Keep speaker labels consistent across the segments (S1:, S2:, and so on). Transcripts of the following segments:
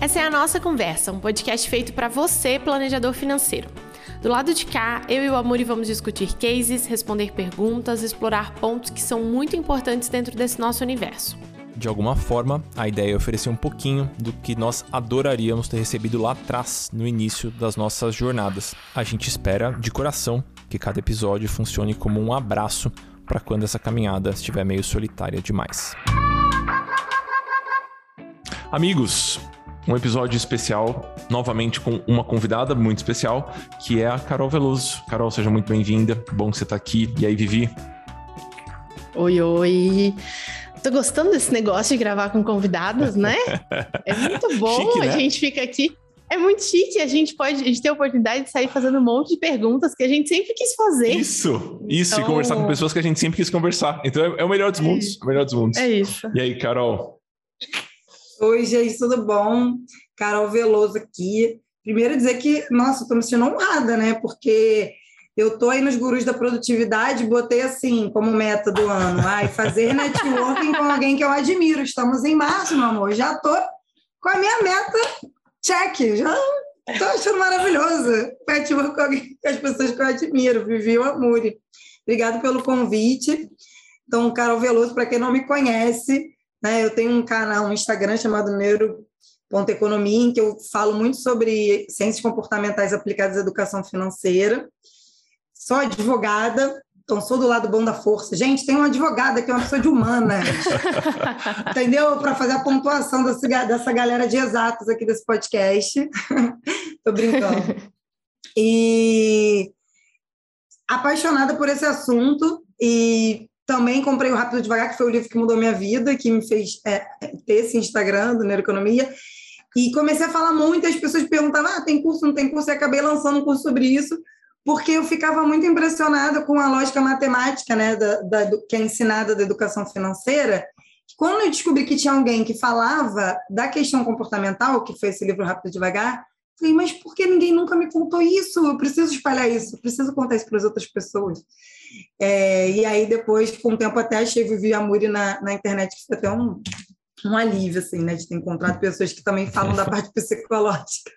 S1: Essa é a nossa conversa, um podcast feito para você, planejador financeiro. Do lado de cá, eu e o Amuri vamos discutir cases, responder perguntas, explorar pontos que são muito importantes dentro desse nosso universo.
S2: De alguma forma, a ideia é oferecer um pouquinho do que nós adoraríamos ter recebido lá atrás, no início das nossas jornadas. A gente espera, de coração, que cada episódio funcione como um abraço para quando essa caminhada estiver meio solitária demais. Amigos, um episódio especial, novamente com uma convidada muito especial, que é a Carol Veloso. Carol, seja muito bem-vinda. Bom que você está aqui. E aí, Vivi?
S1: Oi, oi. Tô gostando desse negócio de gravar com convidados, né? É muito bom. Chique, né? A gente fica aqui. É muito chique. A gente pode, a gente tem a oportunidade de sair fazendo um monte de perguntas que a gente sempre quis fazer.
S2: Isso, isso, então... e conversar com pessoas que a gente sempre quis conversar. Então é, é o melhor dos mundos. É o melhor dos mundos.
S1: É isso.
S2: E aí, Carol?
S3: Oi, gente, tudo bom? Carol Veloso aqui. Primeiro dizer que, nossa, estou me sentindo honrada, né? Porque eu tô aí nos gurus da produtividade, botei assim como meta do ano, ai, fazer networking com alguém que eu admiro. Estamos em março, meu amor. Já tô com a minha meta check. Já tô achando maravilhoso. Network com, as pessoas que eu admiro. Vivi o Amore. Obrigado pelo convite. Então, Carol Veloso, para quem não me conhece, né? Eu tenho um canal, um Instagram chamado Neuro.economia, em que eu falo muito sobre ciências comportamentais aplicadas à educação financeira. Sou advogada, então sou do lado bom da força. Gente, tem uma advogada que é uma pessoa de humanas, entendeu? Para fazer a pontuação dessa, dessa galera de exatos aqui desse podcast. Tô brincando. E apaixonada por esse assunto e também comprei o Rápido Devagar, que foi o livro que mudou minha vida, que me fez é, ter esse Instagram do Neuroeconomia. E comecei a falar muito, as pessoas perguntavam, ah, tem curso, não tem curso? E acabei lançando um curso sobre isso, porque eu ficava muito impressionada com a lógica matemática, né, da, da do, que é ensinada da educação financeira. Quando eu descobri que tinha alguém que falava da questão comportamental, que foi esse livro Rápido Devagar, falei, mas por que ninguém nunca me contou isso? Eu preciso espalhar isso, eu preciso contar isso para as outras pessoas. É, e aí, depois, com o tempo, até achei Vivi Amuri na, na internet, que foi até um, um alívio, assim, né, de ter encontrado pessoas que também falam da parte psicológica.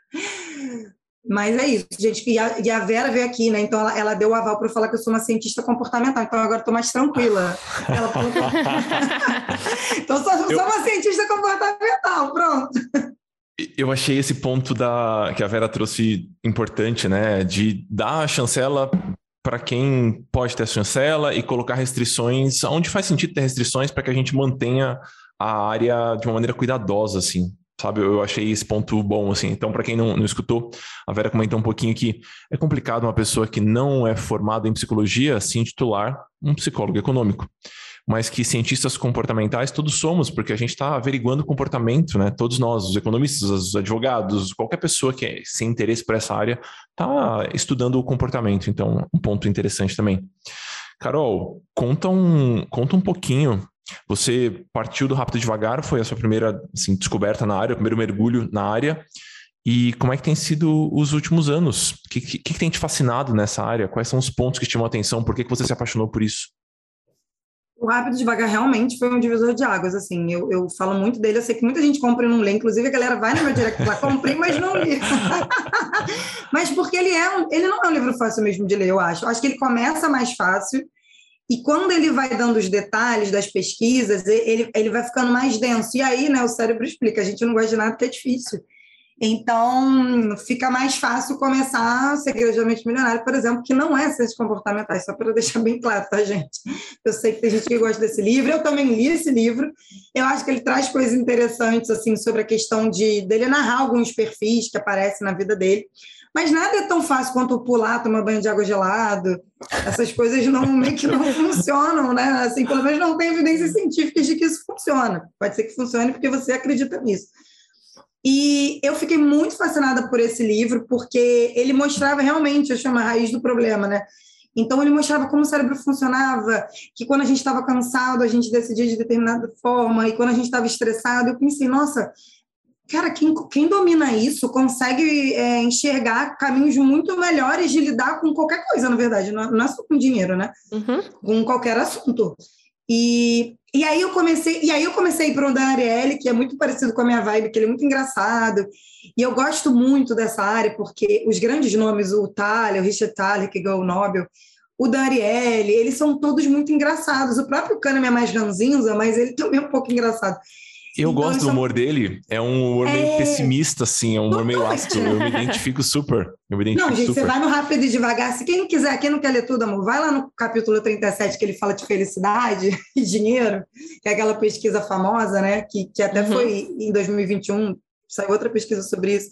S3: Mas é isso, gente. E a, e a Vera veio aqui, né? Então ela, ela deu o aval para eu falar que eu sou uma cientista comportamental. Então agora estou mais tranquila. Ela falou... então sou, eu... sou uma cientista comportamental, pronto.
S2: Eu achei esse ponto da que a Vera trouxe importante, né? De dar a chancela para quem pode ter a chancela e colocar restrições, onde faz sentido ter restrições para que a gente mantenha a área de uma maneira cuidadosa, assim, sabe? Eu achei esse ponto bom, assim. Então, para quem não, não escutou, a Vera comentou um pouquinho que é complicado uma pessoa que não é formada em psicologia se intitular um psicólogo econômico mas que cientistas comportamentais todos somos, porque a gente está averiguando o comportamento, né? Todos nós, os economistas, os advogados, qualquer pessoa que é, sem interesse por essa área, está estudando o comportamento. Então, um ponto interessante também. Carol, conta um, conta um pouquinho. Você partiu do Rápido Devagar, foi a sua primeira assim, descoberta na área, o primeiro mergulho na área. E como é que tem sido os últimos anos? O que, que, que tem te fascinado nessa área? Quais são os pontos que te chamam a atenção? Por que, que você se apaixonou por isso?
S3: O Rápido Devagar realmente foi um divisor de águas, assim, eu, eu falo muito dele, eu sei que muita gente compra e não lê, inclusive a galera vai no meu direct lá, comprei, mas não li. mas porque ele, é um, ele não é um livro fácil mesmo de ler, eu acho. Eu acho que ele começa mais fácil, e quando ele vai dando os detalhes das pesquisas, ele, ele vai ficando mais denso. E aí, né, o cérebro explica, a gente não gosta de nada que é difícil. Então, fica mais fácil começar o Segredo de Mente Milionário, por exemplo, que não é ciências comportamentais, só para deixar bem claro, tá, gente? Eu sei que tem gente que gosta desse livro, eu também li esse livro. Eu acho que ele traz coisas interessantes, assim, sobre a questão de dele narrar alguns perfis que aparecem na vida dele. Mas nada é tão fácil quanto pular, tomar banho de água gelado. Essas coisas não, meio que não funcionam, né? Assim, pelo menos não tem evidências científicas de que isso funciona. Pode ser que funcione porque você acredita nisso. E eu fiquei muito fascinada por esse livro, porque ele mostrava realmente, eu chamo a raiz do problema, né? Então, ele mostrava como o cérebro funcionava, que quando a gente estava cansado, a gente decidia de determinada forma, e quando a gente estava estressado, eu pensei, nossa, cara, quem, quem domina isso consegue é, enxergar caminhos muito melhores de lidar com qualquer coisa, na verdade, não, não é só com dinheiro, né? Uhum. Com qualquer assunto. E, e aí eu comecei, e aí eu comecei para o Dan Ariely, que é muito parecido com a minha vibe, que ele é muito engraçado. E eu gosto muito dessa área, porque os grandes nomes, o Thaler, o Richard Thaler, que ganhou o Nobel, o Ariely, eles são todos muito engraçados. O próprio Kahneman é mais ranzinza, mas ele também é um pouco engraçado.
S2: Eu então, gosto do humor dele. É um humor é... meio pessimista, assim, é um humor meio ácido. Eu me identifico super. Eu me identifico
S3: não, gente,
S2: super.
S3: você vai no Rápido e Devagar. Se quem não quiser, quem não quer ler tudo, amor, vai lá no capítulo 37 que ele fala de felicidade e dinheiro, que é aquela pesquisa famosa, né? Que, que até uhum. foi em 2021, saiu outra pesquisa sobre isso,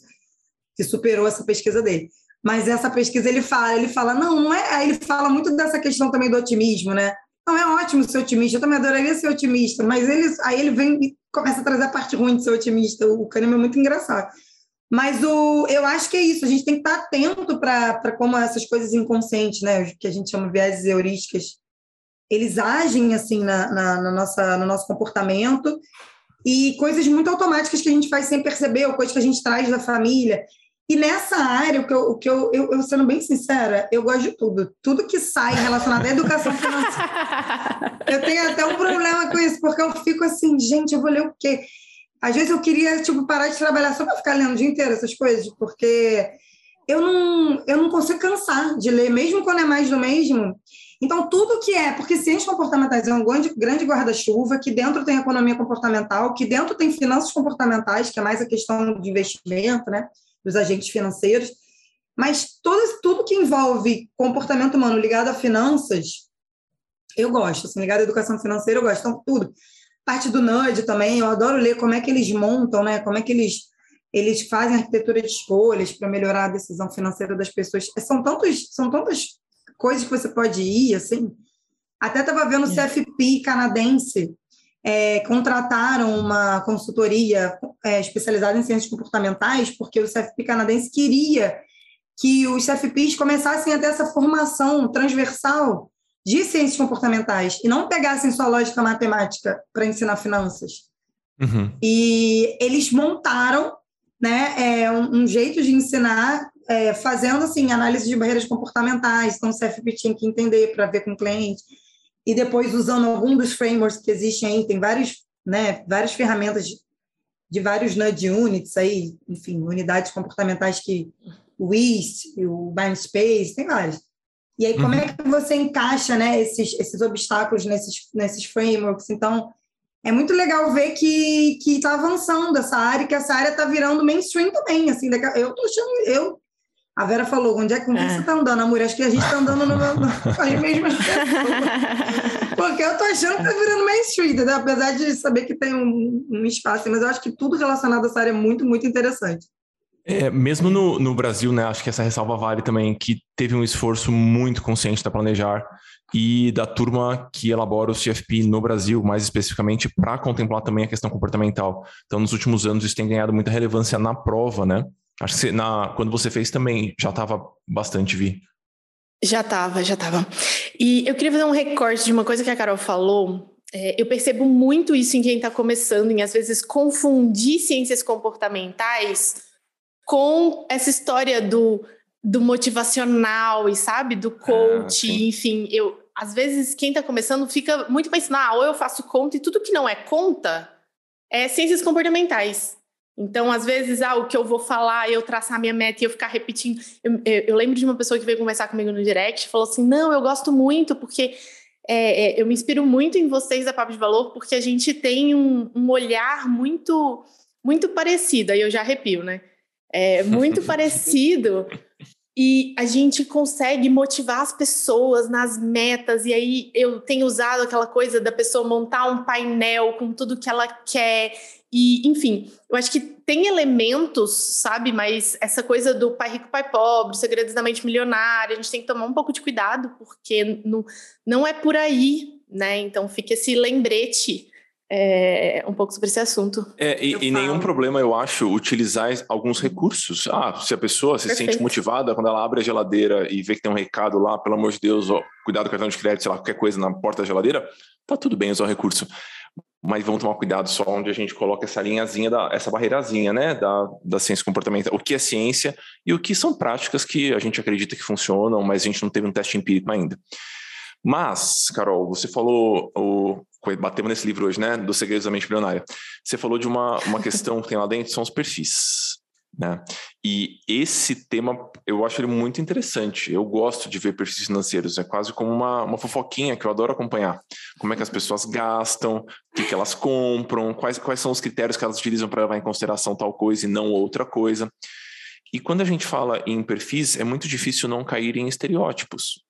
S3: que superou essa pesquisa dele. Mas essa pesquisa ele fala, ele fala, não, não é. Aí ele fala muito dessa questão também do otimismo, né? Não, é ótimo ser otimista, eu também adoraria ser otimista, mas ele, aí ele vem começa a trazer a parte ruim de ser otimista. O Kahneman é muito engraçado. Mas o, eu acho que é isso, a gente tem que estar atento para como essas coisas inconscientes, né, que a gente chama viéses heurísticas, eles agem assim na, na, na, nossa, no nosso comportamento e coisas muito automáticas que a gente faz sem perceber, ou coisas que a gente traz da família. E nessa área, o que, eu, o que eu, eu, eu, sendo bem sincera, eu gosto de tudo. Tudo que sai relacionado à educação financeira. eu tenho até um problema com isso, porque eu fico assim, gente, eu vou ler o quê? Às vezes eu queria, tipo, parar de trabalhar só para ficar lendo o dia inteiro essas coisas, porque eu não, eu não consigo cansar de ler, mesmo quando é mais do mesmo. Então, tudo que é, porque ciências comportamentais é um grande, grande guarda-chuva, que dentro tem economia comportamental, que dentro tem finanças comportamentais, que é mais a questão de investimento, né? dos agentes financeiros, mas todo, tudo que envolve comportamento humano ligado a finanças, eu gosto, assim, ligado à educação financeira, eu gosto, então tudo. Parte do NUD também, eu adoro ler como é que eles montam, né, como é que eles, eles fazem arquitetura de escolhas para melhorar a decisão financeira das pessoas. São, tantos, são tantas coisas que você pode ir, assim. Até estava vendo o é. CFP canadense, é, contrataram uma consultoria é, especializada em ciências comportamentais, porque o CFP canadense queria que os CFPs começassem a ter essa formação transversal de ciências comportamentais e não pegassem só lógica matemática para ensinar finanças. Uhum. E eles montaram né, é, um, um jeito de ensinar é, fazendo assim análise de barreiras comportamentais. Então, o CFP tinha que entender para ver com o cliente e depois usando algum dos frameworks que existem aí, tem vários, né, várias ferramentas de, de vários nudge units aí, enfim, unidades comportamentais que o WIST, o Mindspace, tem vários. E aí, como é uhum. é que você encaixa né, esses, esses obstáculos nesses, nesses frameworks? Então, é muito legal ver que está avançando essa área, que essa área está virando mainstream também. Assim, eu tô achando, eu a Vera falou, onde é que, é. você está andando, amor? Acho que a gente está andando no, no, com as mesmas pessoas. Porque eu estou achando que está virando mainstream, né? apesar de saber que tem um, um, espaço, mas eu acho que tudo relacionado a essa área é muito, muito interessante.
S2: É, mesmo no, no Brasil, né, acho que essa ressalva vale também, que teve um esforço muito consciente da Planejar e da turma que elabora o CFP no Brasil, mais especificamente para contemplar também a questão comportamental. Então, nos últimos anos, isso tem ganhado muita relevância na prova, né? Acho que na, quando você fez também já estava bastante vi.
S1: Já estava, já estava. E eu queria fazer um recorte de uma coisa que a Carol falou. É, eu percebo muito isso em quem está começando, em às vezes confundir ciências comportamentais com essa história do, do motivacional e sabe, do ah, coach, ah, enfim. Eu, às vezes, quem está começando fica muito pensando, ah, ou eu faço conta, e tudo que não é conta é ciências comportamentais. Então, às vezes, ah, o que eu vou falar, eu traçar minha meta e eu ficar repetindo. Eu, eu, eu, lembro de uma pessoa que veio conversar comigo no direct falou assim: não, eu gosto muito, porque é, é, eu me inspiro muito em vocês da Papo de Valor, porque a gente tem um, um olhar muito, muito parecido. Aí eu já arrepio, né? É muito parecido. E a gente consegue motivar as pessoas nas metas. E aí eu tenho usado aquela coisa da pessoa montar um painel com tudo que ela quer e, enfim, eu acho que tem elementos, sabe? Mas essa coisa do pai rico, pai pobre, segredos da mente milionária, a gente tem que tomar um pouco de cuidado, porque não, não é por aí, né? Então fica esse lembrete é, um pouco sobre esse assunto.
S2: É, e, e nenhum problema, eu acho, utilizar alguns recursos. Ah, se a pessoa se Perfeito. sente motivada quando ela abre a geladeira e vê que tem um recado lá, pelo amor de Deus, ó, cuidado do cartão de crédito, sei lá, qualquer coisa na porta da geladeira, tá tudo bem usar o recurso. mas vamos tomar cuidado só onde a gente coloca essa linhazinha, da, essa barreirazinha, né, da, da ciência comportamental. O que é ciência e o que são práticas que a gente acredita que funcionam, mas a gente não teve um teste empírico ainda. Mas, Carol, você falou, o, batemos nesse livro hoje, né, dos segredos da mente bilionária. Você falou de uma, uma questão que tem lá dentro, são os perfis. Né? E esse tema eu acho ele muito interessante. Eu gosto de ver perfis financeiros, é quase como uma, uma fofoquinha que eu adoro acompanhar. Como é que as pessoas gastam, o que, que elas compram, quais, quais são os critérios que elas utilizam para levar em consideração tal coisa e não outra coisa. E quando a gente fala em perfis, é muito difícil não cair em estereótipos.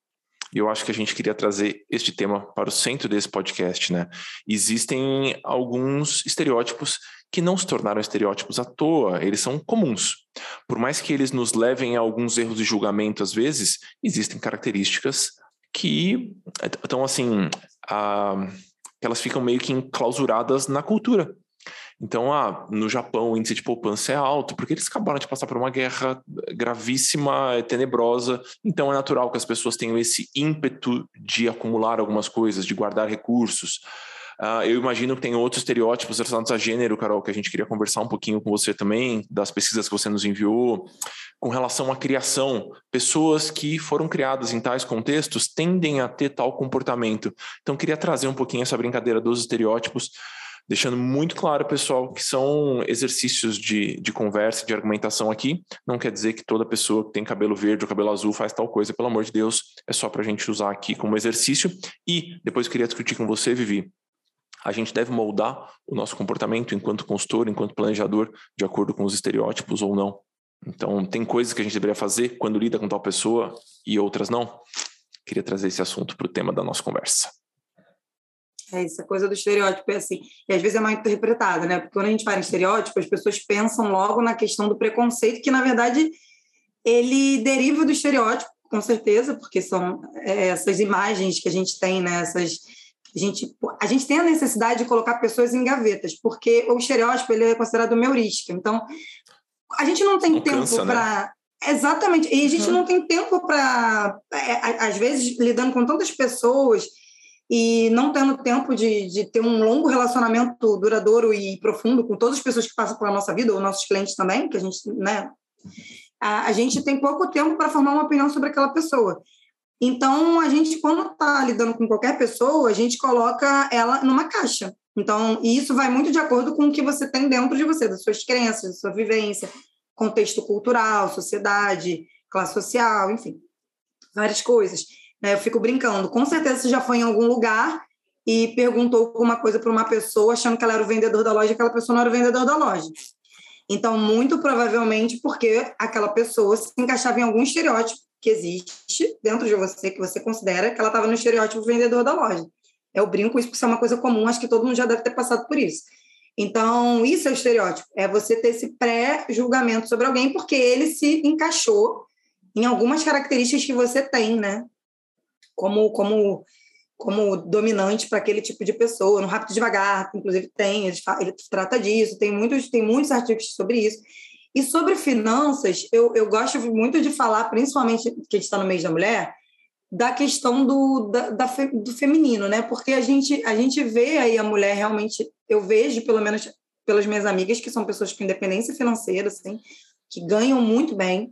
S2: E eu acho que a gente queria trazer este tema para o centro desse podcast, né? Existem alguns estereótipos que não se tornaram estereótipos à toa, eles são comuns. Por mais que eles nos levem a alguns erros de julgamento às vezes, existem características que estão assim, a, elas ficam meio que enclausuradas na cultura. Então, ah, no Japão o índice de poupança é alto, porque eles acabaram de passar por uma guerra gravíssima, tenebrosa. Então, é natural que as pessoas tenham esse ímpeto de acumular algumas coisas, de guardar recursos. Uh, eu imagino que tem outros estereótipos relacionados a gênero, Carol, que a gente queria conversar um pouquinho com você também, das pesquisas que você nos enviou, com relação à criação. Pessoas que foram criadas em tais contextos tendem a ter tal comportamento. Então, queria trazer um pouquinho essa brincadeira dos estereótipos deixando muito claro, pessoal, que são exercícios de, de conversa, de argumentação aqui. Não quer dizer que toda pessoa que tem cabelo verde ou cabelo azul faz tal coisa, pelo amor de Deus, é só para a gente usar aqui como exercício. E depois queria discutir com você, Vivi. A gente deve moldar o nosso comportamento enquanto consultor, enquanto planejador, de acordo com os estereótipos ou não. Então, tem coisas que a gente deveria fazer quando lida com tal pessoa e outras não. Queria trazer esse assunto para o tema da nossa conversa.
S3: É, essa coisa do estereótipo é assim, e às vezes é mal interpretada, né? Porque quando a gente fala em estereótipo, as pessoas pensam logo na questão do preconceito, que na verdade ele deriva do estereótipo, com certeza, porque são é, essas imagens que a gente tem, né? Essas, a, gente, a gente tem a necessidade de colocar pessoas em gavetas, porque o estereótipo ele é considerado uma heurística. Então, a gente não tem Alcança, tempo para. Né? Exatamente. E a gente uhum. não tem tempo para. É, às vezes, lidando com tantas pessoas e não tendo tempo de, de ter um longo relacionamento duradouro e profundo com todas as pessoas que passam pela nossa vida, ou nossos clientes também, que a gente, né, a, a gente tem pouco tempo para formar uma opinião sobre aquela pessoa. Então, a gente, quando está lidando com qualquer pessoa, a gente coloca ela numa caixa. Então, e isso vai muito de acordo com o que você tem dentro de você, das suas crenças, da sua vivência, contexto cultural, sociedade, classe social, enfim, várias coisas. Né? Eu fico brincando. Com certeza você já foi em algum lugar e perguntou alguma coisa para uma pessoa achando que ela era o vendedor da loja e aquela pessoa não era o vendedor da loja. Então, muito provavelmente porque aquela pessoa se encaixava em algum estereótipo que existe dentro de você, que você considera que ela estava no estereótipo vendedor da loja. Eu brinco isso porque isso é uma coisa comum, acho que todo mundo já deve ter passado por isso. Então, isso é o estereótipo, é você ter esse pré-julgamento sobre alguém porque ele se encaixou em algumas características que você tem, né? Como, como, como dominante para aquele tipo de pessoa. No Rápido Devagar, inclusive, tem, ele, ele trata disso, tem muitos, tem muitos artigos sobre isso. E sobre finanças, eu, eu gosto muito de falar, principalmente que a gente está no mês da mulher, da questão do, da, da, do feminino, né? Porque a gente, a gente vê aí a mulher realmente, eu vejo, pelo menos pelas minhas amigas, que são pessoas com independência financeira, assim, que ganham muito bem,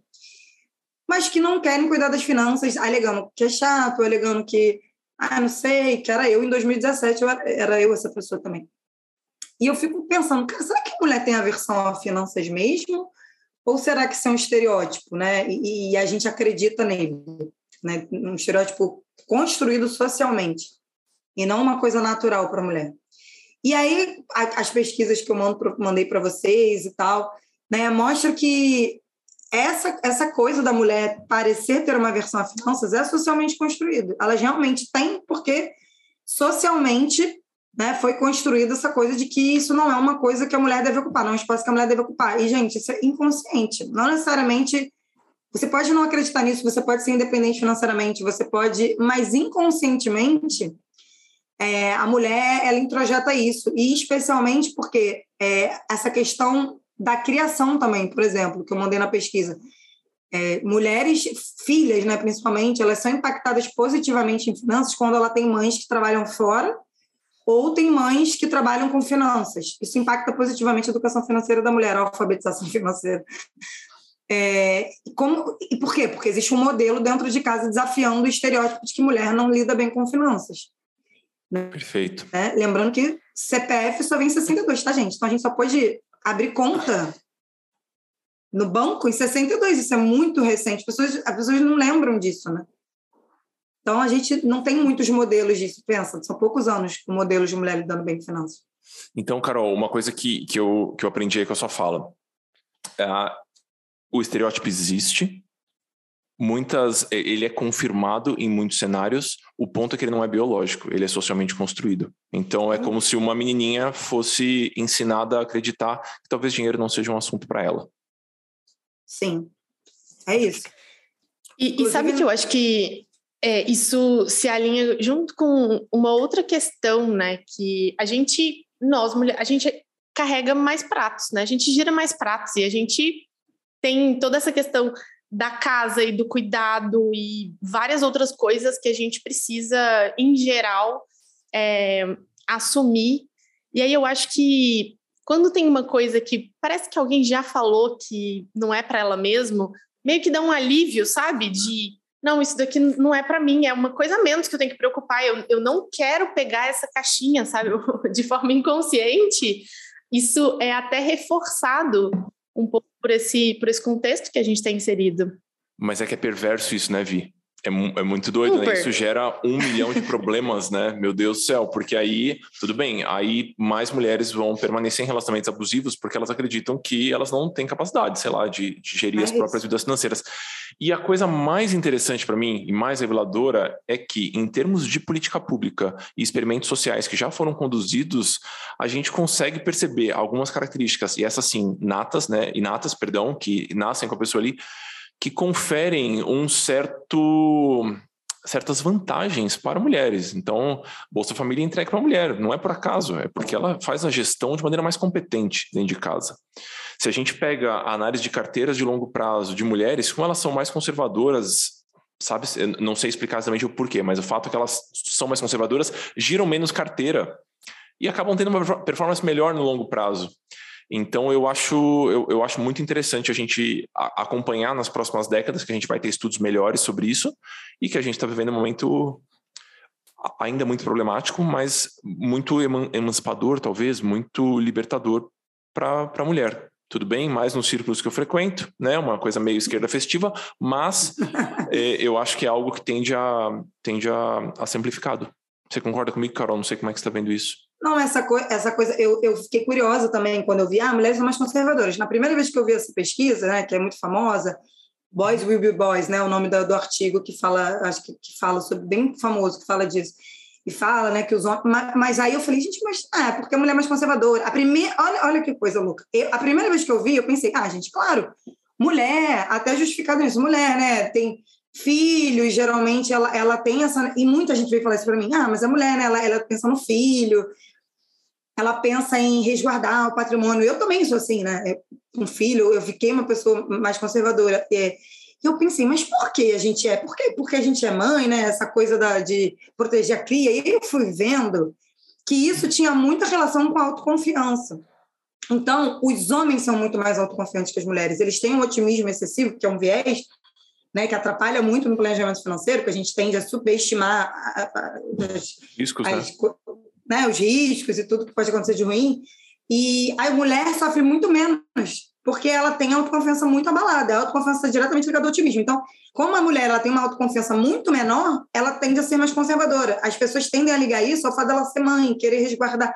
S3: mas que não querem cuidar das finanças, alegando que é chato, alegando que, ah, não sei, que era eu em 2017, eu era, era eu essa pessoa também. E eu fico pensando, cara, será que a mulher tem aversão a finanças mesmo? Ou será que isso é um estereótipo, né? E, e a gente acredita nele, né? Um estereótipo construído socialmente e não uma coisa natural para a mulher. E aí, as pesquisas que eu mando, mandei para vocês e tal, né, mostram que essa, essa coisa da mulher parecer ter uma versão a finanças é socialmente construído. Elas realmente têm, porque socialmente né, foi construída essa coisa de que isso não é uma coisa que a mulher deve ocupar, não é um espaço que a mulher deve ocupar. E, gente, isso é inconsciente. Não necessariamente. Você pode não acreditar nisso, você pode ser independente financeiramente, você pode, mas inconscientemente é, a mulher ela introjeta isso, e especialmente porque é, essa questão da criação também, por exemplo, que eu mandei na pesquisa. É, mulheres, filhas, né, principalmente, elas são impactadas positivamente em finanças quando ela tem mães que trabalham fora ou tem mães que trabalham com finanças. Isso impacta positivamente a educação financeira da mulher, a alfabetização financeira. É, como, e por quê? Porque existe um modelo dentro de casa desafiando o estereótipo de que mulher não lida bem com finanças.
S2: Né? Perfeito.
S3: É, lembrando que CPF só vem em 62, tá, gente? Então a gente só pode abrir conta no banco em 62. Isso é muito recente. As pessoas, as pessoas não lembram disso, né? Então a gente não tem muitos modelos disso. Pensa, são poucos anos com modelos de mulher lidando bem com finanças.
S2: Então, Carol, uma coisa que, que, eu, que eu aprendi aí com a sua fala. É, o estereótipo existe, muitas ele é confirmado em muitos cenários. O ponto é que ele não é biológico, ele é socialmente construído. Então é como se uma menininha fosse ensinada a acreditar que talvez dinheiro não seja um assunto para ela.
S3: Sim, é isso.
S1: E, e, sabe que eu acho que é, isso se alinha junto com uma outra questão, né? Que a gente, nós mulheres, a gente carrega mais pratos, né? A gente gira mais pratos e a gente tem toda essa questão da casa e do cuidado e várias outras coisas que a gente precisa, em geral, é, assumir. E aí eu acho que quando tem uma coisa que parece que alguém já falou que não é para ela mesmo, meio que dá um alívio, sabe? De não, isso daqui não é para mim, é uma coisa menos que eu tenho que preocupar. Eu, eu não quero pegar essa caixinha, sabe? De forma inconsciente. Isso é até reforçado um pouco por esse, por esse contexto que a gente tem inserido.
S2: Mas é que é perverso isso, né, Vi? É, é muito doido, né? Super. né? Isso gera um milhão de problemas, né? Meu Deus do céu, porque aí, tudo bem, aí mais mulheres vão permanecer em relacionamentos abusivos porque elas acreditam que elas não têm capacidade, sei lá, de, de gerir as próprias vidas financeiras. E a coisa mais interessante para mim e mais reveladora é que, em termos de política pública e experimentos sociais que já foram conduzidos, a gente consegue perceber algumas características, e essas sim, natas, né? Inatas, perdão, que nascem com a pessoa ali que conferem um certo certas vantagens para mulheres. Então, Bolsa Família entregue para a mulher, não é por acaso, é porque ela faz a gestão de maneira mais competente dentro de casa. Se a gente pega a análise de carteiras de longo prazo de mulheres, como elas são mais conservadoras, sabe, não sei explicar exatamente o porquê, mas o fato é que elas são mais conservadoras, giram menos carteira e acabam tendo uma performance melhor no longo prazo. Então, eu acho, eu, eu acho muito interessante a gente acompanhar nas próximas décadas, que a gente vai ter estudos melhores sobre isso, e que a gente está vivendo um momento ainda muito problemático, mas muito emancipador, talvez, muito libertador para a mulher. Tudo bem, mais nos círculos que eu frequento, né? Uma coisa meio esquerda festiva, mas é, eu acho que é algo que tende a, tende a, a ser amplificado. Você concorda comigo, Carol? Não sei como é que você está vendo isso.
S3: Não, essa, co essa coisa, eu, eu fiquei curiosa também quando eu vi, ah, mulheres são mais conservadoras. Na primeira vez que eu vi essa pesquisa, né, que é muito famosa, Boys Will Be Boys, né, o nome do, do artigo que fala, acho que, que fala sobre, bem famoso, que fala disso. E fala, né, que os homens. Mas, aí eu falei, gente, mas ah, é porque a mulher é mais conservadora. A primeira, olha, olha que coisa louca. Eu, a primeira vez que eu vi, eu pensei, ah, gente, claro, mulher, até justificado nisso, mulher, né, tem filhos, geralmente ela, ela tem essa. E muita gente veio falar isso para mim, ah, mas a mulher, né, ela, ela pensa no filho, ela pensa em resguardar o patrimônio. Eu também sou assim, né? Um filho, eu fiquei uma pessoa mais conservadora. E eu pensei, mas por que a gente é? Por quê? Porque a gente é mãe, né? Essa coisa da, de proteger a cria. E eu fui vendo que isso tinha muita relação com a autoconfiança. Então, os homens são muito mais autoconfiantes que as mulheres. Eles têm um otimismo excessivo, que é um viés, né, que atrapalha muito no planejamento financeiro, que a gente tende a superestimar
S2: as, riscos, as, né?
S3: né, os riscos e tudo que pode acontecer de ruim. E a mulher sofre muito menos, porque ela tem autoconfiança muito abalada. A autoconfiança é diretamente ligada ao otimismo. Então, como a mulher ela tem uma autoconfiança muito menor, ela tende a ser mais conservadora. As pessoas tendem a ligar isso ao fato dela ser mãe, querer resguardar.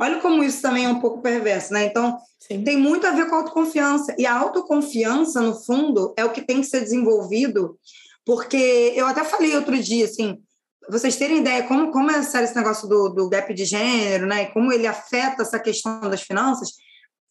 S3: Olha como isso também é um pouco perverso, né? Então, Sim. tem muito a ver com a autoconfiança. E a autoconfiança, no fundo, é o que tem que ser desenvolvido, porque eu até falei outro dia, assim, vocês terem ideia como, como é sério esse negócio do, do gap de gênero, né? E como ele afeta essa questão das finanças.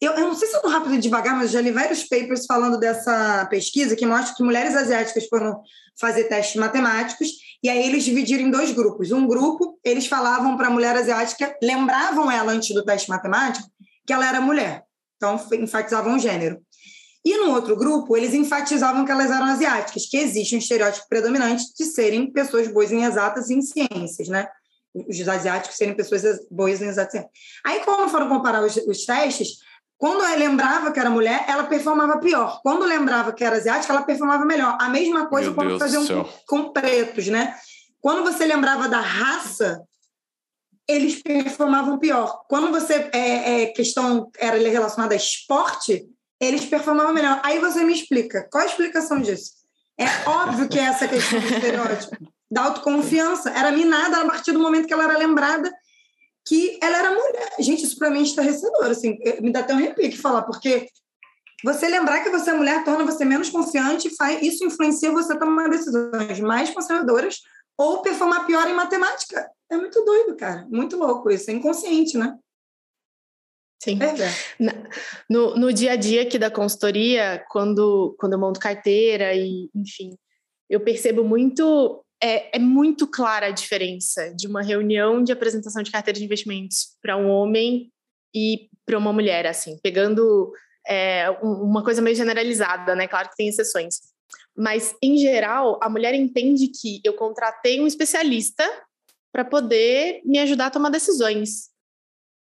S3: Eu, eu não sei se eu estou rápido e devagar, mas já li vários papers falando dessa pesquisa que mostra que mulheres asiáticas foram fazer testes matemáticos e aí eles dividiram em dois grupos. Um grupo, eles falavam para a mulher asiática, lembravam ela antes do teste matemático que ela era mulher. Então, enfatizavam o gênero. E no outro grupo, eles enfatizavam que elas eram asiáticas, que existe um estereótipo predominante de serem pessoas boas em exatas e em ciências, né? os asiáticos serem pessoas boas em exatos Aí, quando foram comparar os, os testes, quando ela lembrava que era mulher, ela performava pior. Quando lembrava que era asiática, ela performava melhor. A mesma coisa Meu quando Deus faziam com, com pretos, né? Quando você lembrava da raça, eles performavam pior. Quando você é, é, questão era relacionada a esporte, eles performavam melhor. Aí você me explica, qual a explicação disso? É óbvio que é essa questão do estereótipo, da autoconfiança, era minada a partir do momento que ela era lembrada que ela era mulher. Gente, isso para mim é estarrecedor, assim, me dá até um arrepio de falar, porque você lembrar que você é mulher torna você menos confiante, faz, isso influencia você a tomar decisões mais conservadoras ou performar pior em matemática. É muito doido, cara. Muito louco isso. É inconsciente, né?
S1: Sim. É. No, no dia a dia aqui da consultoria, quando, quando eu monto carteira e, enfim, eu percebo muito, é, é muito clara a diferença de uma reunião de apresentação de carteira de investimentos para um homem e para uma mulher, assim, pegando é, uma coisa meio generalizada, né? Claro que tem exceções. Mas, em geral, a mulher entende que eu contratei um especialista para poder me ajudar a tomar decisões.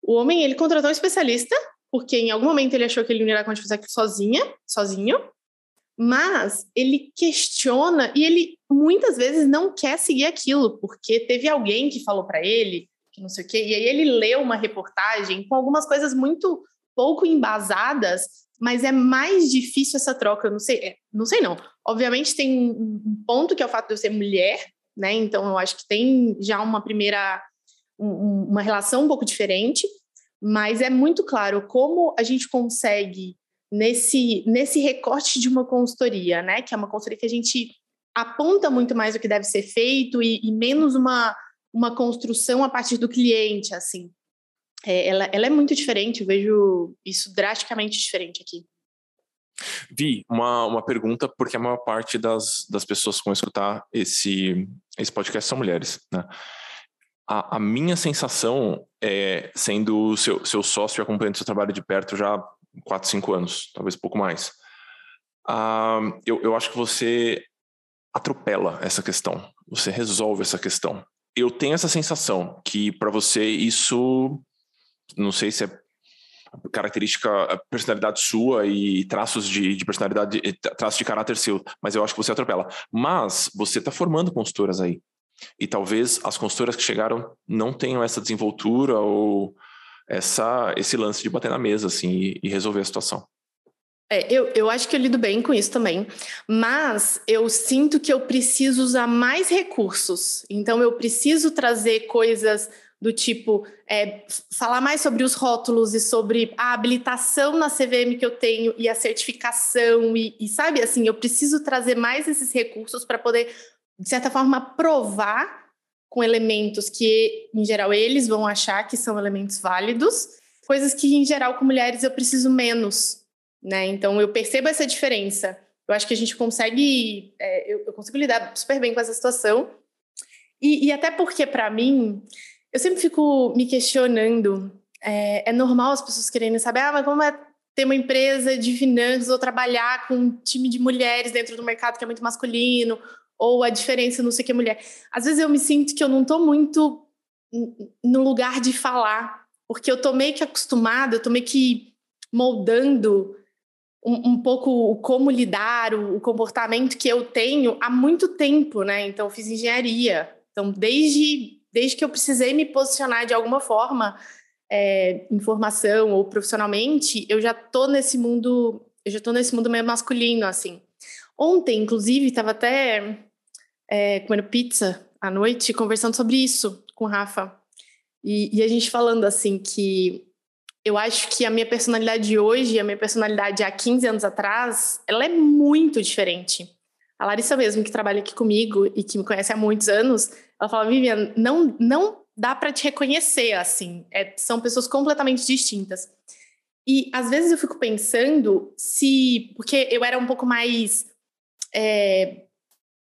S1: O homem, ele contratou um especialista, porque em algum momento ele achou que ele não ia conseguir fazer sozinha, sozinho, mas ele questiona e ele muitas vezes não quer seguir aquilo, porque teve alguém que falou para ele que não sei o quê, e aí ele leu uma reportagem com algumas coisas muito pouco embasadas mas é mais difícil essa troca. Eu não sei, é, não sei não. Obviamente tem um ponto que é o fato de eu ser mulher, né? Então eu acho que tem já uma primeira um, uma relação um pouco diferente, mas é muito claro como a gente consegue nesse nesse recorte de uma consultoria, né? Que é uma consultoria que a gente aponta muito mais o que deve ser feito e, e menos uma uma construção a partir do cliente, assim é, ela, ela é muito diferente, eu vejo isso drasticamente diferente aqui.
S2: Vi, uma, uma pergunta, porque a maior parte das, das pessoas que vão escutar esse, esse podcast são mulheres, né? A, a minha sensação é, sendo seu, seu sócio e acompanhando seu trabalho de perto já há 4, 5 anos, talvez pouco mais, uh, eu, eu acho que você atropela essa questão, você resolve essa questão. Eu tenho essa sensação que para você isso não sei se é característica, personalidade sua e traços de, de personalidade, traços de caráter seu, mas eu acho que você atropela. Mas você está formando consultoras aí. E talvez as consultoras que chegaram não tenham essa desenvoltura ou essa, esse lance de bater na mesa assim, e, e resolver a situação.
S1: É, eu, eu acho que eu lido bem com isso também, mas eu sinto que eu preciso usar mais recursos. Então, eu preciso trazer coisas do tipo é, falar mais sobre os rótulos e sobre a habilitação na CVM que eu tenho e a certificação e, e sabe assim eu preciso trazer mais esses recursos para poder de certa forma provar com elementos que em geral eles vão achar que são elementos válidos coisas que em geral com mulheres eu preciso menos né então eu percebo essa diferença eu acho que a gente consegue é, eu, eu, consigo lidar super bem com essa situação e, e até porque para mim eu sempre fico me questionando. É, é normal as pessoas querendo saber, ah, mas como é ter uma empresa de finanças ou trabalhar com um time de mulheres dentro do mercado que é muito masculino, ou a diferença não sei que é mulher. Às vezes eu me sinto que eu não estou muito no lugar de falar, porque eu estou meio que acostumada, eu estou meio que moldando um, um pouco como lidar, o, o, comportamento que eu tenho há muito tempo, né? Então, eu fiz engenharia. Então, desde desde que eu precisei me posicionar de alguma forma, é, informação ou profissionalmente, eu já tô nesse mundo, eu já tô nesse mundo meio masculino, assim. Ontem, inclusive, estava até é, comendo pizza à noite, conversando sobre isso com o Rafa. E, e, a gente falando assim que eu acho que a minha personalidade de hoje a minha personalidade há 15 anos atrás, ela é muito diferente. A Larissa mesmo, que trabalha aqui comigo e que me conhece há muitos anos, ela fala, Vivian, não, não dá para te reconhecer assim. É, são pessoas completamente distintas. E às vezes eu fico pensando se. Porque eu era um pouco mais. É,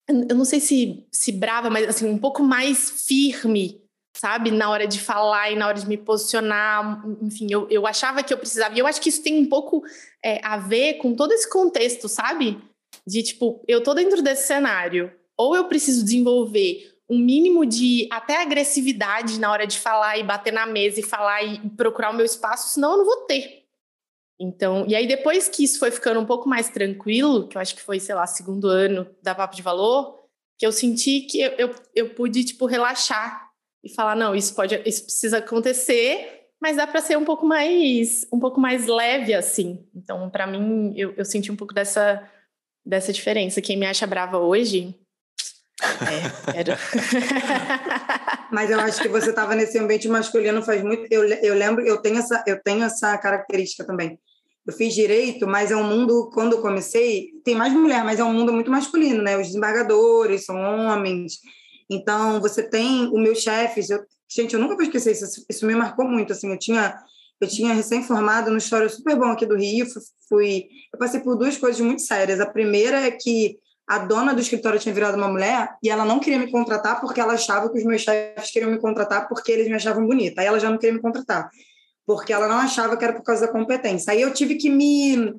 S1: eu não sei se, se brava, mas assim, um pouco mais firme, sabe? Na hora de falar e na hora de me posicionar. Enfim, eu, eu achava que eu precisava. E eu acho que isso tem um pouco é, a ver com todo esse contexto, sabe? De tipo, eu tô dentro desse cenário. Ou eu preciso desenvolver um mínimo de até agressividade na hora de falar e bater na mesa e falar e procurar o meu espaço, senão eu não vou ter. Então, e aí depois que isso foi ficando um pouco mais tranquilo, que eu acho que foi, sei lá, segundo ano da Papo de Valor, que eu senti que eu, eu, eu pude, tipo, relaxar e falar, não, isso pode, isso precisa acontecer, mas dá para ser um pouco mais, um pouco mais leve, assim. Então, para mim, eu, eu senti um pouco dessa, dessa diferença. Quem me acha brava hoje, é, era.
S3: Mas eu acho que você estava nesse ambiente masculino faz muito. Eu, eu lembro, eu tenho, essa, eu tenho essa característica também. Eu fiz direito, mas é um mundo, quando eu comecei, tem mais mulher, mas é um mundo muito masculino, né? Os desembargadores são homens. Então, você tem os meus chefes. Eu, gente, eu nunca vou esquecer isso, isso me marcou muito. Assim, eu tinha, eu tinha recém-formado no história super bom aqui do Rio. Fui, eu passei por duas coisas muito sérias. A primeira é que a dona do escritório tinha virado uma mulher e ela não queria me contratar porque ela achava que os meus chefes queriam me contratar porque eles me achavam bonita. Aí ela já não queria me contratar porque ela não achava que era por causa da competência. Aí eu tive que me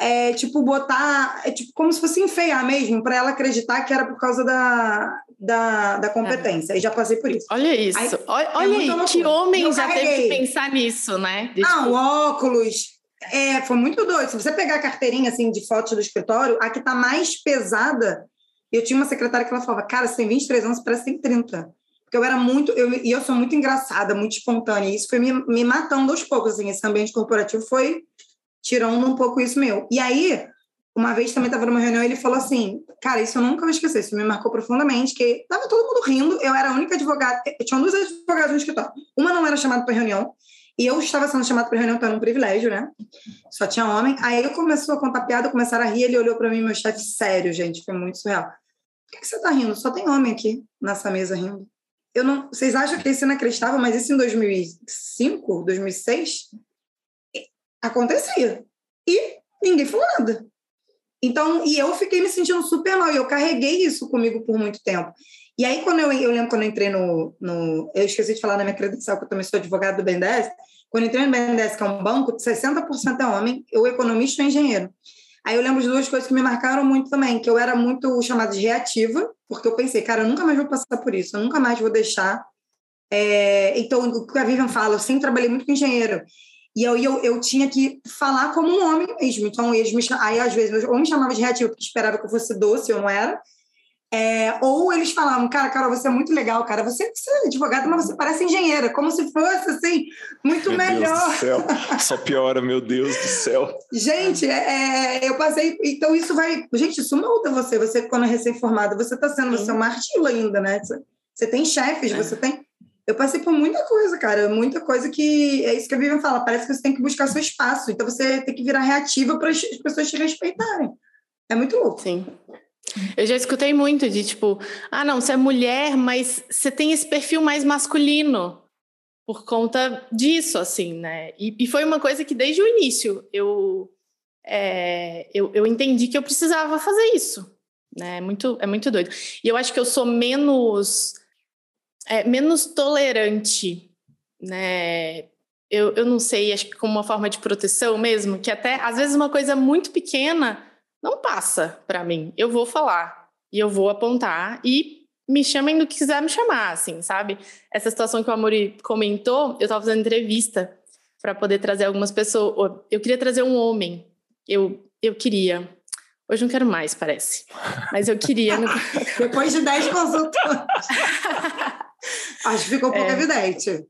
S3: é, tipo botar, é, tipo como se fosse enfeiar mesmo para ela acreditar que era por causa da, da, da competência. É. Aí já passei por isso.
S1: Olha isso. Aí, olha, é olha aí, que homem já carreguei. teve que pensar nisso, né?
S3: De, não, óculos, é, foi muito doido. Se você pegar a carteirinha assim, de fotos do escritório, a que está mais pesada, eu tinha uma secretária que ela falava, cara, você tem 23 anos, parece que tem 30. Porque eu era muito, eu, e eu sou muito engraçada, muito espontânea, e isso foi me, me matando aos poucos, assim, esse ambiente corporativo foi tirando um pouco isso meu. E aí, uma vez também estava numa reunião ele falou assim, cara, isso eu nunca vou esquecer, isso me marcou profundamente, que tava todo mundo rindo, eu era a única advogada, tinha duas advogadas no escritório, uma não era chamada para reunião, e eu estava sendo chamada para reunião, então era um privilégio, né? Só tinha homem. Aí ele começou a contar piada, começaram a rir, ele olhou para mim, meu chefe, sério, gente, foi muito surreal. Por que, que você está rindo? Só tem homem aqui nessa mesa rindo. Eu não, vocês acham que isso é inacreditável, mas isso em 2005, 2006 acontecia. E ninguém falou nada. Então, e eu fiquei me sentindo super mal, e eu carreguei isso comigo por muito tempo. E aí, quando eu, eu lembro quando eu entrei no, no. Eu esqueci de falar na minha credencial, que eu também sou advogado do BNDES. Quando eu entrei no BNDES, que é um banco, 60% é homem, eu economista e engenheiro. Aí eu lembro de duas coisas que me marcaram muito também, que eu era muito chamada de reativa, porque eu pensei, cara, eu nunca mais vou passar por isso, eu nunca mais vou deixar. É... Então, o que a Vivian fala, eu sempre trabalhei muito com engenheiro. E eu, eu, eu tinha que falar como um homem mesmo. Então, eles me, aí, às vezes, ou me chamavam de reativa porque esperava que eu fosse doce, eu não era. É, ou eles falavam, cara, Carol, você é muito legal, cara. Você, você é advogada, mas você parece engenheira, como se fosse assim, muito
S2: meu
S3: melhor.
S2: Deus do céu. Só piora, meu Deus do céu.
S3: Gente, é, é, eu passei. Então, isso vai. Gente, isso muda você. Você, quando é recém-formada, você está sendo você é uma artila ainda, né? Você, você tem chefes, é. você tem. Eu passei por muita coisa, cara. Muita coisa que. É isso que a Vivian fala. Parece que você tem que buscar seu espaço. Então, você tem que virar reativa para as pessoas te respeitarem. É muito louco.
S1: Sim. Eu já escutei muito de tipo, ah, não, você é mulher, mas você tem esse perfil mais masculino por conta disso, assim, né? E, e foi uma coisa que desde o início eu, é, eu, eu entendi que eu precisava fazer isso, né? É muito, é muito doido. E eu acho que eu sou menos, é, menos tolerante, né? Eu, eu não sei, acho que como uma forma de proteção mesmo, que até às vezes uma coisa muito pequena não passa para mim. Eu vou falar e eu vou apontar e me chamem do que quiser me chamar, assim, sabe? Essa situação que o Amori comentou, eu estava fazendo entrevista para poder trazer algumas pessoas. Eu queria trazer um homem. Eu, eu queria. Hoje não quero mais, parece. Mas eu queria.
S3: Depois de 10 consultores. Acho que ficou pouco é. evidente.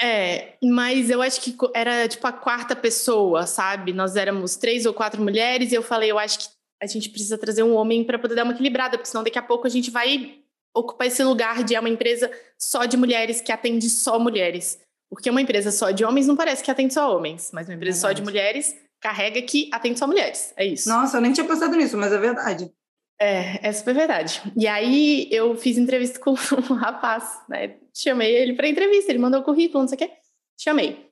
S1: É, mas eu acho que era tipo a quarta pessoa, sabe? Nós éramos três ou quatro mulheres e eu falei, eu acho que a gente precisa trazer um homem para poder dar uma equilibrada, porque senão daqui a pouco a gente vai ocupar esse lugar de é uma empresa só de mulheres que atende só mulheres. Porque uma empresa só de homens não parece que atende só homens, mas uma empresa é só de mulheres carrega que atende só mulheres. É isso.
S3: Nossa, eu nem tinha pensado nisso, mas é verdade.
S1: É, é super verdade. E aí eu fiz entrevista com um rapaz, né? Chamei ele para entrevista, ele mandou o currículo, não sei o quê. Chamei.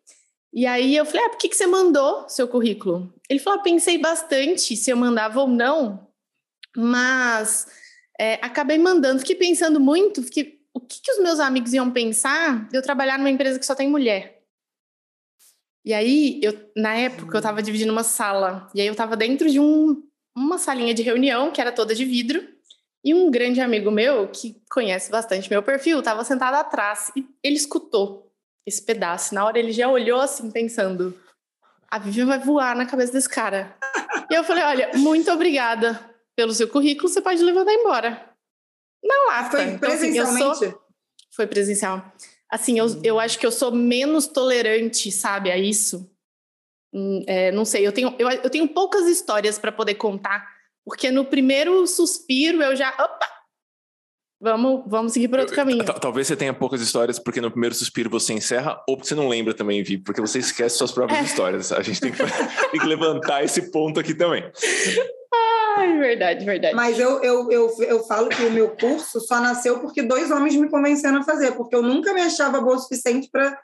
S1: E aí eu falei, ah, por que, que você mandou seu currículo? Ele falou, ah, pensei bastante se eu mandava ou não, mas é, acabei mandando. Fiquei pensando muito, fiquei, o que, que os meus amigos iam pensar de eu trabalhar numa empresa que só tem mulher? E aí, eu, na época, eu estava dividindo uma sala. E aí eu estava dentro de um uma salinha de reunião que era toda de vidro E um grande amigo meu, que conhece bastante meu perfil, estava sentado atrás e ele escutou esse pedaço. Na hora ele já olhou assim, pensando: a Vivian vai voar na cabeça desse cara. e eu falei: olha, muito obrigada pelo seu currículo, você pode levantar embora. Não lata.
S3: Foi então, presencialmente?
S1: Assim, sou... Foi presencial. Assim, eu, eu acho que eu sou menos tolerante, sabe, a isso. Hum, é, não sei, eu tenho, eu, eu tenho poucas histórias para poder contar, porque no primeiro suspiro eu já. Opa! Vamos, vamos seguir por outro caminho.
S2: Talvez você tenha poucas histórias porque no primeiro suspiro você encerra, ou porque você não lembra também, Vi, porque você esquece suas próprias é. histórias. A gente tem que, tem que levantar esse ponto aqui também.
S1: Ai, verdade, verdade.
S3: Mas eu, eu, eu, eu falo que o meu curso só nasceu porque dois homens me convenceram a fazer, porque eu nunca me achava boa o suficiente para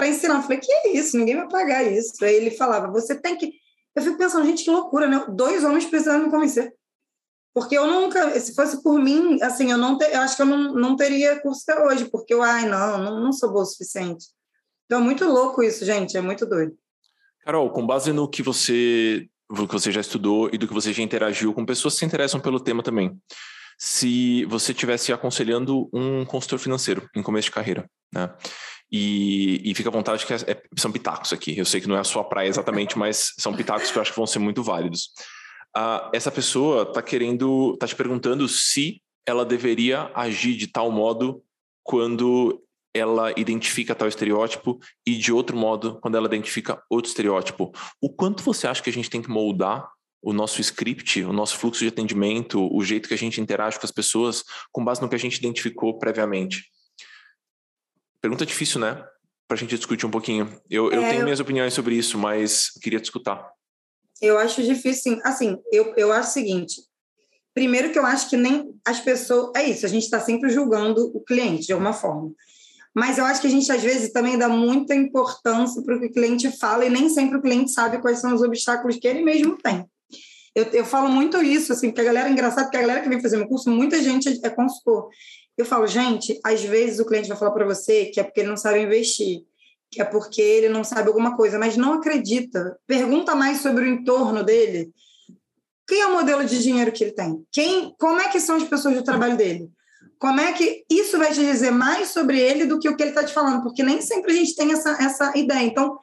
S3: ensinar. Eu falei, que é isso? Ninguém vai pagar isso. Aí ele falava, você tem que. Eu fico pensando, gente, que loucura, né? Dois homens precisando me convencer. Porque eu nunca, se fosse por mim, assim, eu não ter, eu acho que eu não, não teria curso até hoje, porque eu, ai, não, não, não sou boa o suficiente. Então é muito louco isso, gente, é muito doido.
S2: Carol, com base no que você que você já estudou e do que você já interagiu com pessoas que se interessam pelo tema também. Se você estivesse aconselhando um consultor financeiro em começo de carreira, né? E, e fica à vontade que é, é, são pitacos aqui. Eu sei que não é a sua praia exatamente, mas são pitacos que eu acho que vão ser muito válidos. Uh, essa pessoa está querendo, está te perguntando se ela deveria agir de tal modo quando ela identifica tal estereótipo e de outro modo quando ela identifica outro estereótipo. O quanto você acha que a gente tem que moldar o nosso script, o nosso fluxo de atendimento, o jeito que a gente interage com as pessoas com base no que a gente identificou previamente? Pergunta difícil, né? Para a gente discutir um pouquinho. Eu, é, eu tenho minhas opiniões sobre isso, mas queria te escutar.
S3: Eu acho difícil, sim. Assim, eu, eu acho o seguinte: primeiro que eu acho que nem as pessoas. É isso, a gente está sempre julgando o cliente de alguma forma. Mas eu acho que a gente, às vezes, também dá muita importância para o que o cliente fala e nem sempre o cliente sabe quais são os obstáculos que ele mesmo tem. Eu, eu falo muito isso, assim, porque a galera, é engraçado, porque a galera que vem fazer meu curso, muita gente é consultor. Eu falo, gente, às vezes o cliente vai falar para você que é porque ele não sabe investir, que é porque ele não sabe alguma coisa, mas não acredita. Pergunta mais sobre o entorno dele. Quem é o modelo de dinheiro que ele tem? Quem, como é que são as pessoas do trabalho dele? como é que isso vai te dizer mais sobre ele do que o que ele está te falando? Porque nem sempre a gente tem essa, essa ideia. Então,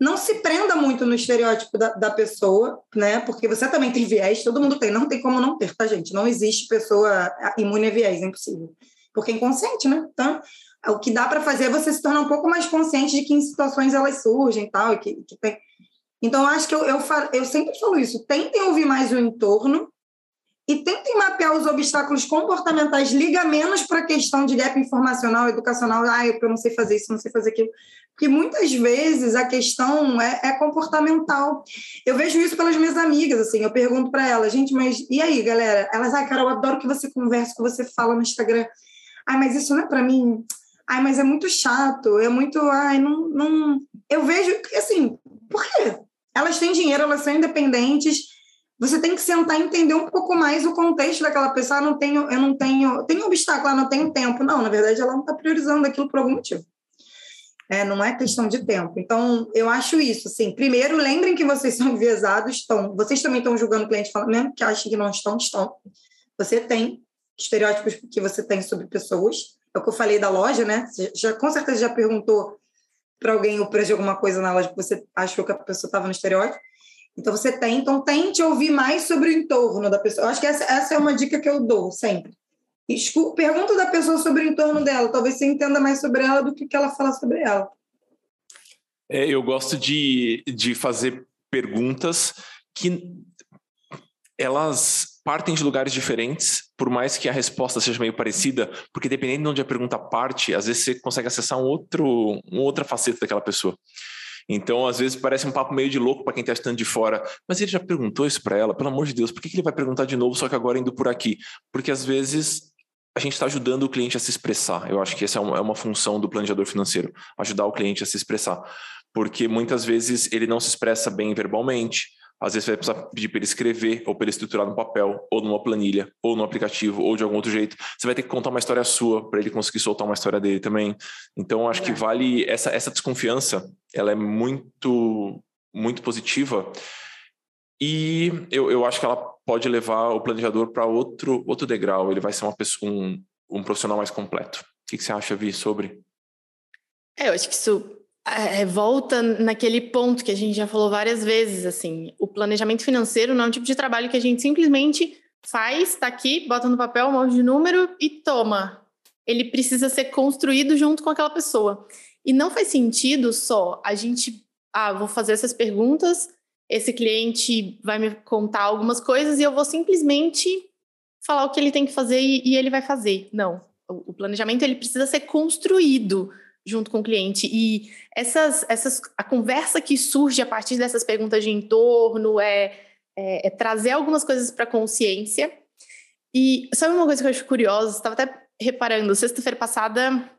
S3: não se prenda muito no estereótipo da, da pessoa, né? Porque você também tem viés, todo mundo tem, não tem como não ter, tá, gente? Não existe pessoa imune a viés, é impossível. Porque é inconsciente, né? Então, o que dá para fazer é você se tornar um pouco mais consciente de que em situações elas surgem e tal, que, que tem... Então, acho que eu, eu, eu sempre falo isso, tentem ouvir mais o entorno, e tentem mapear os obstáculos comportamentais, liga menos para a questão de gap informacional, educacional, ah, eu não sei fazer isso, não sei fazer aquilo, porque muitas vezes a questão é, é comportamental. Eu vejo isso pelas minhas amigas, assim, eu pergunto para elas, gente, mas e aí, galera? Elas, ai, cara, eu adoro que você conversa, que você fala no Instagram. Ai, mas isso não é para mim. Ai, mas é muito chato, é muito, ai, não, não... Eu vejo, assim, por quê? Elas têm dinheiro, elas são independentes, você tem que sentar e entender um pouco mais o contexto daquela pessoa. Ah, não tenho, eu não tenho, tenho obstáculo, eu não tenho tempo. Não, na verdade, ela não está priorizando aquilo por algum motivo. É, não é questão de tempo. Então, eu acho isso. Assim, primeiro, lembrem que vocês são enviesados, estão. Vocês também estão julgando o cliente, falando, mesmo que achem que não estão, estão. Você tem estereótipos que você tem sobre pessoas. É o que eu falei da loja, né? Você já, com certeza já perguntou para alguém o preço de alguma coisa na loja que você achou que a pessoa estava no estereótipo. Então você tem, então tente ouvir mais sobre o entorno da pessoa. Eu acho que essa, essa é uma dica que eu dou sempre. Escu pergunta da pessoa sobre o entorno dela, talvez você entenda mais sobre ela do que, que ela fala sobre ela.
S2: É, eu gosto de, de fazer perguntas que elas partem de lugares diferentes, por mais que a resposta seja meio parecida, porque dependendo de onde a pergunta parte, às vezes você consegue acessar um outro, uma outra faceta daquela pessoa. Então, às vezes, parece um papo meio de louco para quem está estando de fora. Mas ele já perguntou isso para ela, pelo amor de Deus, por que, que ele vai perguntar de novo, só que agora indo por aqui? Porque às vezes a gente está ajudando o cliente a se expressar. Eu acho que essa é uma, é uma função do planejador financeiro, ajudar o cliente a se expressar. Porque muitas vezes ele não se expressa bem verbalmente, às vezes você vai precisar pedir para ele escrever, ou para ele estruturar no papel, ou numa planilha, ou no aplicativo, ou de algum outro jeito. Você vai ter que contar uma história sua para ele conseguir soltar uma história dele também. Então, acho que vale essa, essa desconfiança, ela é muito, muito positiva. E eu, eu acho que ela pode levar o planejador para outro, outro degrau, ele vai ser uma pessoa, um, um profissional mais completo. O que, que você acha, Vi, sobre?
S1: É, eu acho que isso é, volta naquele ponto que a gente já falou várias vezes, assim, o planejamento financeiro não é um tipo de trabalho que a gente simplesmente faz, está aqui, bota no papel um monte de número e toma. Ele precisa ser construído junto com aquela pessoa. E não faz sentido só a gente, ah, vou fazer essas perguntas, esse cliente vai me contar algumas coisas e eu vou simplesmente falar o que ele tem que fazer e, e ele vai fazer. Não. O planejamento ele precisa ser construído junto com o cliente. E essas, essas, a conversa que surge a partir dessas perguntas de entorno é, é, é trazer algumas coisas para a consciência. E sabe uma coisa que eu acho curiosa? Estava até reparando, sexta-feira passada.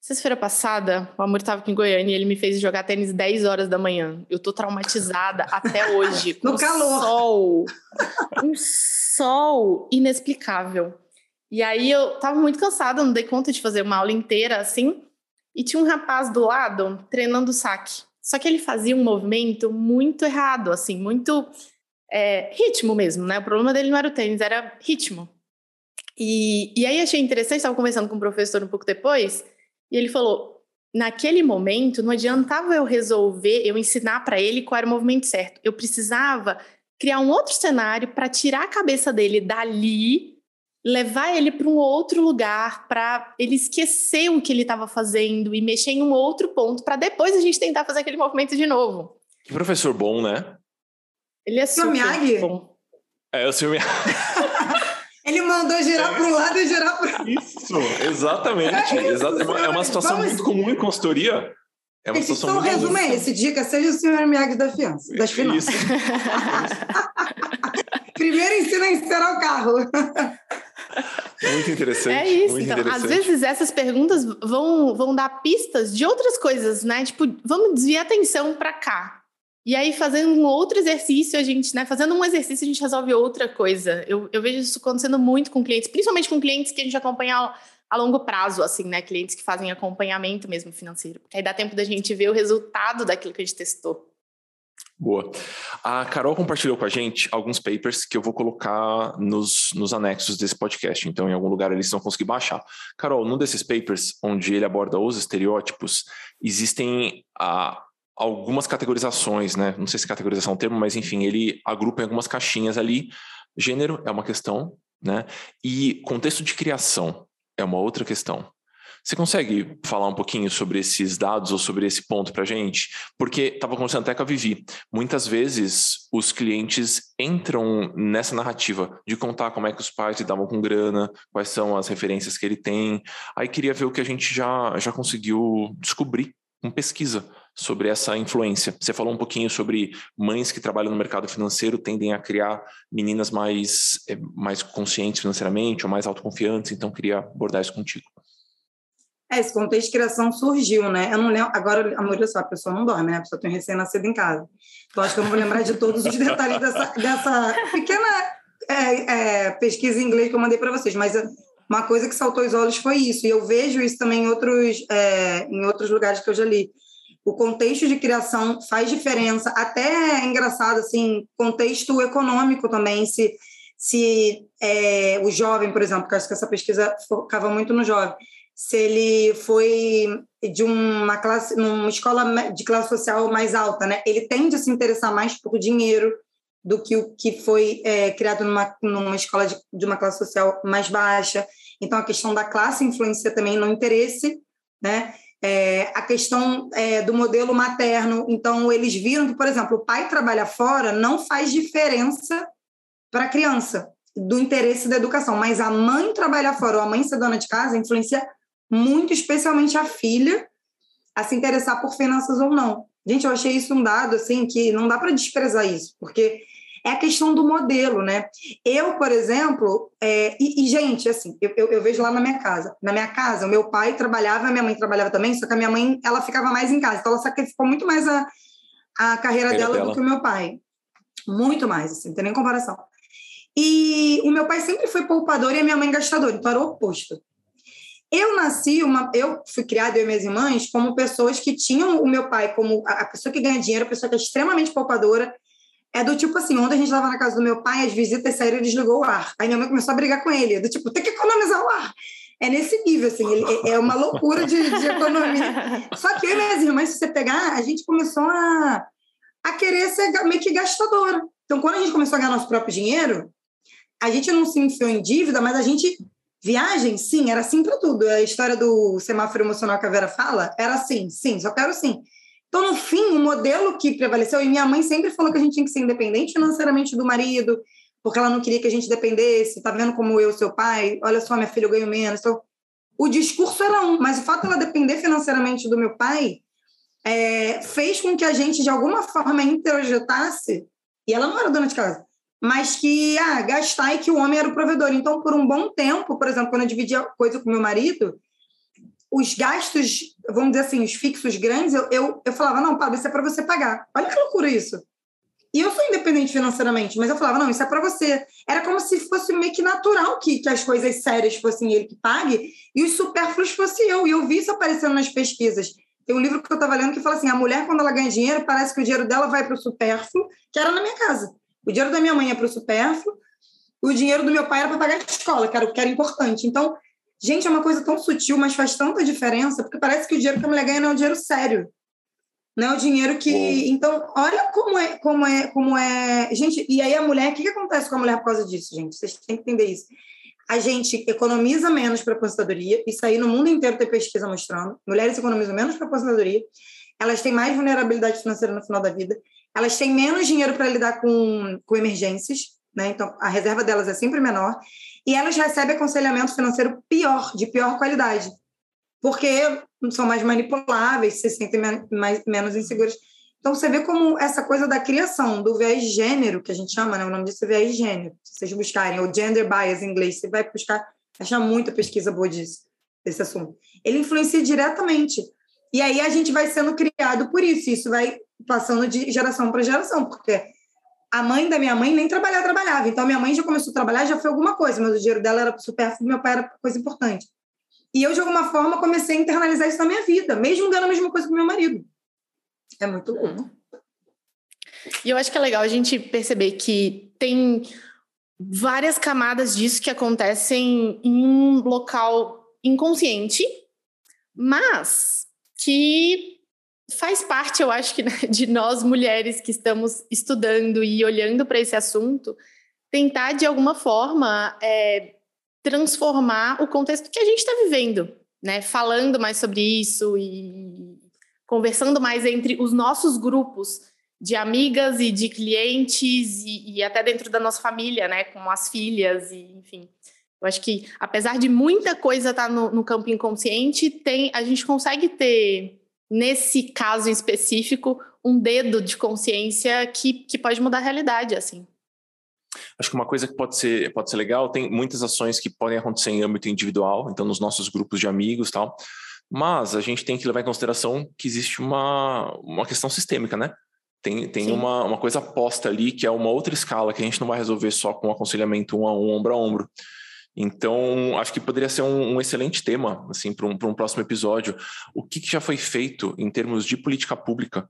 S1: Sexta-feira passada, o amor estava aqui em Goiânia e ele me fez jogar tênis 10 horas da manhã. Eu tô traumatizada até hoje.
S3: no calor.
S1: Sol. Um sol inexplicável. E aí eu tava muito cansada, não dei conta de fazer uma aula inteira assim. E tinha um rapaz do lado treinando saque. Só que ele fazia um movimento muito errado, assim, muito é, ritmo mesmo, né? O problema dele não era o tênis, era ritmo. E, e aí achei interessante, estava conversando com o professor um pouco depois, e ele falou: naquele momento não adiantava eu resolver, eu ensinar para ele qual era o movimento certo. Eu precisava criar um outro cenário para tirar a cabeça dele dali levar ele para um outro lugar, para ele esquecer o que ele estava fazendo e mexer em um outro ponto, para depois a gente tentar fazer aquele movimento de novo.
S2: Que professor bom, né?
S1: Ele é super Miyagi? bom.
S2: É, o Sr. Miyagi.
S3: Ele mandou girar é. para um lado e girar para o
S2: Isso, exatamente. É, exatamente. é uma situação Vamos... muito comum em consultoria. É uma situação
S3: então, muito resumo é esse: dica, seja o senhor Miyagi da fiança, das finanças. Primeiro ensina a ensinar o carro.
S2: Muito interessante.
S1: É isso. Então, às vezes essas perguntas vão, vão dar pistas de outras coisas, né? Tipo, vamos desviar a atenção para cá. E aí, fazendo um outro exercício, a gente, né? Fazendo um exercício, a gente resolve outra coisa. Eu, eu vejo isso acontecendo muito com clientes, principalmente com clientes que a gente acompanha a, a longo prazo, assim, né? Clientes que fazem acompanhamento mesmo financeiro. Porque aí dá tempo da gente ver o resultado daquilo que a gente testou.
S2: Boa. A Carol compartilhou com a gente alguns papers que eu vou colocar nos, nos anexos desse podcast. Então, em algum lugar eles vão conseguir baixar. Carol, num desses papers, onde ele aborda os estereótipos, existem ah, algumas categorizações, né? Não sei se categorização é um termo, mas enfim, ele agrupa em algumas caixinhas ali. Gênero é uma questão, né? E contexto de criação é uma outra questão. Você consegue falar um pouquinho sobre esses dados ou sobre esse ponto para a gente? Porque estava conversando até com a Vivi. Muitas vezes os clientes entram nessa narrativa de contar como é que os pais lidavam com grana, quais são as referências que ele tem. Aí queria ver o que a gente já, já conseguiu descobrir com pesquisa sobre essa influência. Você falou um pouquinho sobre mães que trabalham no mercado financeiro tendem a criar meninas mais, eh, mais conscientes financeiramente ou mais autoconfiantes, então queria abordar isso contigo.
S3: É, esse contexto de criação surgiu, né? Eu não lembro. Agora, amor, olha só, a pessoa não dorme, né? A pessoa tem um recém-nascido em casa. Então, acho que eu não vou lembrar de todos os detalhes dessa, dessa pequena é, é, pesquisa em inglês que eu mandei para vocês, mas uma coisa que saltou os olhos foi isso, e eu vejo isso também em outros, é, em outros lugares que eu já li. O contexto de criação faz diferença, até é engraçado, assim, contexto econômico também, se, se é, o jovem, por exemplo, porque acho que essa pesquisa focava muito no jovem, se ele foi de uma classe, numa escola de classe social mais alta, né? Ele tende a se interessar mais por dinheiro do que o que foi é, criado numa, numa escola de, de uma classe social mais baixa. Então, a questão da classe influencia também no interesse, né? É, a questão é, do modelo materno. Então, eles viram que, por exemplo, o pai trabalha fora não faz diferença para a criança, do interesse da educação, mas a mãe trabalhar fora ou a mãe ser dona de casa influencia muito, especialmente a filha, a se interessar por finanças ou não. Gente, eu achei isso um dado assim que não dá para desprezar isso, porque é a questão do modelo, né? Eu, por exemplo, é, e, e, gente, assim, eu, eu, eu, vejo lá na minha casa. Na minha casa, o meu pai trabalhava, a minha mãe trabalhava também, só que a minha mãe, ela ficava mais em casa, então ela sacrificou muito mais a, a carreira dela, dela, do que o meu pai. Muito mais, assim, não tem nem comparação. E o meu pai sempre foi poupador e a minha mãe gastadora, então era o oposto. Eu nasci, uma, eu fui criada, eu e minhas irmãs, como pessoas que tinham o meu pai como a pessoa que ganha dinheiro, a pessoa que é extremamente poupadora, é do tipo assim, ontem a gente estava na casa do meu pai, as visitas saíram e desligou o ar. Aí minha mãe começou a brigar com ele, do tipo, tem que economizar o ar. É nesse nível, assim, ele, é, é uma loucura de, de economia. Só que eu e minhas irmãs, se você pegar, a gente começou a, a querer ser meio que gastadora. Então, quando a gente começou a ganhar nosso próprio dinheiro, a gente não se enfiou em dívida, mas a gente. Viagem, sim, era sim para tudo. A história do semáforo emocional que a Vera fala era assim, sim, só quero sim. Então, no fim, o modelo que prevaleceu, e minha mãe sempre falou que a gente tinha que ser independente financeiramente do marido, porque ela não queria que a gente dependesse, tá vendo como eu, seu pai, olha só, minha filha, eu ganho menos. Então, o discurso era um, mas o fato dela depender financeiramente do meu pai é, fez com que a gente, de alguma forma, introjetasse, e ela não era dona de casa, mas que, ah, gastar e que o homem era o provedor. Então, por um bom tempo, por exemplo, quando eu dividia coisa com meu marido, os gastos, vamos dizer assim, os fixos grandes, eu, eu, eu falava, não, Pablo, isso é para você pagar. Olha que loucura isso. E eu sou independente financeiramente, mas eu falava, não, isso é para você. Era como se fosse meio que natural que, que as coisas sérias fossem ele que pague e os supérfluos fosse eu. E eu vi isso aparecendo nas pesquisas. Tem um livro que eu estava lendo que fala assim: a mulher, quando ela ganha dinheiro, parece que o dinheiro dela vai para o supérfluo, que era na minha casa. O dinheiro da minha mãe é para o supérfluo, o dinheiro do meu pai era para pagar a escola, que era o que era importante. Então, Gente, é uma coisa tão sutil, mas faz tanta diferença, porque parece que o dinheiro que a mulher ganha não é um dinheiro sério. Não é o dinheiro que. Bom. Então, olha como é, como é, como é. Gente, e aí a mulher, o que, que acontece com a mulher por causa disso, gente? Vocês têm que entender isso. A gente economiza menos para a aposentadoria, isso aí no mundo inteiro tem pesquisa mostrando. Mulheres economizam menos para aposentadoria, elas têm mais vulnerabilidade financeira no final da vida, elas têm menos dinheiro para lidar com, com emergências, né? Então, a reserva delas é sempre menor e elas recebem aconselhamento financeiro pior, de pior qualidade, porque são mais manipuláveis, se sentem mais, menos inseguras. Então, você vê como essa coisa da criação, do viés gênero, que a gente chama, né? o nome disso é viés gênero, se vocês buscarem, ou gender bias em inglês, você vai buscar, achar muita pesquisa boa disso, desse assunto. Ele influencia diretamente. E aí a gente vai sendo criado por isso, isso vai passando de geração para geração, porque a mãe da minha mãe nem trabalhar trabalhava. Então, minha mãe já começou a trabalhar, já foi alguma coisa, mas o dinheiro dela era supérfluo, meu pai era coisa importante. E eu, de alguma forma, comecei a internalizar isso na minha vida, mesmo ganhando a mesma coisa que meu marido. É muito bom.
S1: E eu acho que é legal a gente perceber que tem várias camadas disso que acontecem em um local inconsciente, mas que faz parte, eu acho que, né, de nós mulheres que estamos estudando e olhando para esse assunto, tentar de alguma forma é, transformar o contexto que a gente está vivendo, né? Falando mais sobre isso e conversando mais entre os nossos grupos de amigas e de clientes e, e até dentro da nossa família, né? Com as filhas e enfim. Eu acho que apesar de muita coisa estar tá no, no campo inconsciente, tem a gente consegue ter nesse caso em específico, um dedo de consciência que, que pode mudar a realidade, assim.
S2: Acho que uma coisa que pode ser, pode ser legal, tem muitas ações que podem acontecer em âmbito individual, então nos nossos grupos de amigos tal, mas a gente tem que levar em consideração que existe uma, uma questão sistêmica, né? Tem, tem uma, uma coisa posta ali que é uma outra escala que a gente não vai resolver só com aconselhamento um a um, ombro a ombro. Então, acho que poderia ser um, um excelente tema assim, para um, um próximo episódio. O que, que, já foi feito em termos de política pública,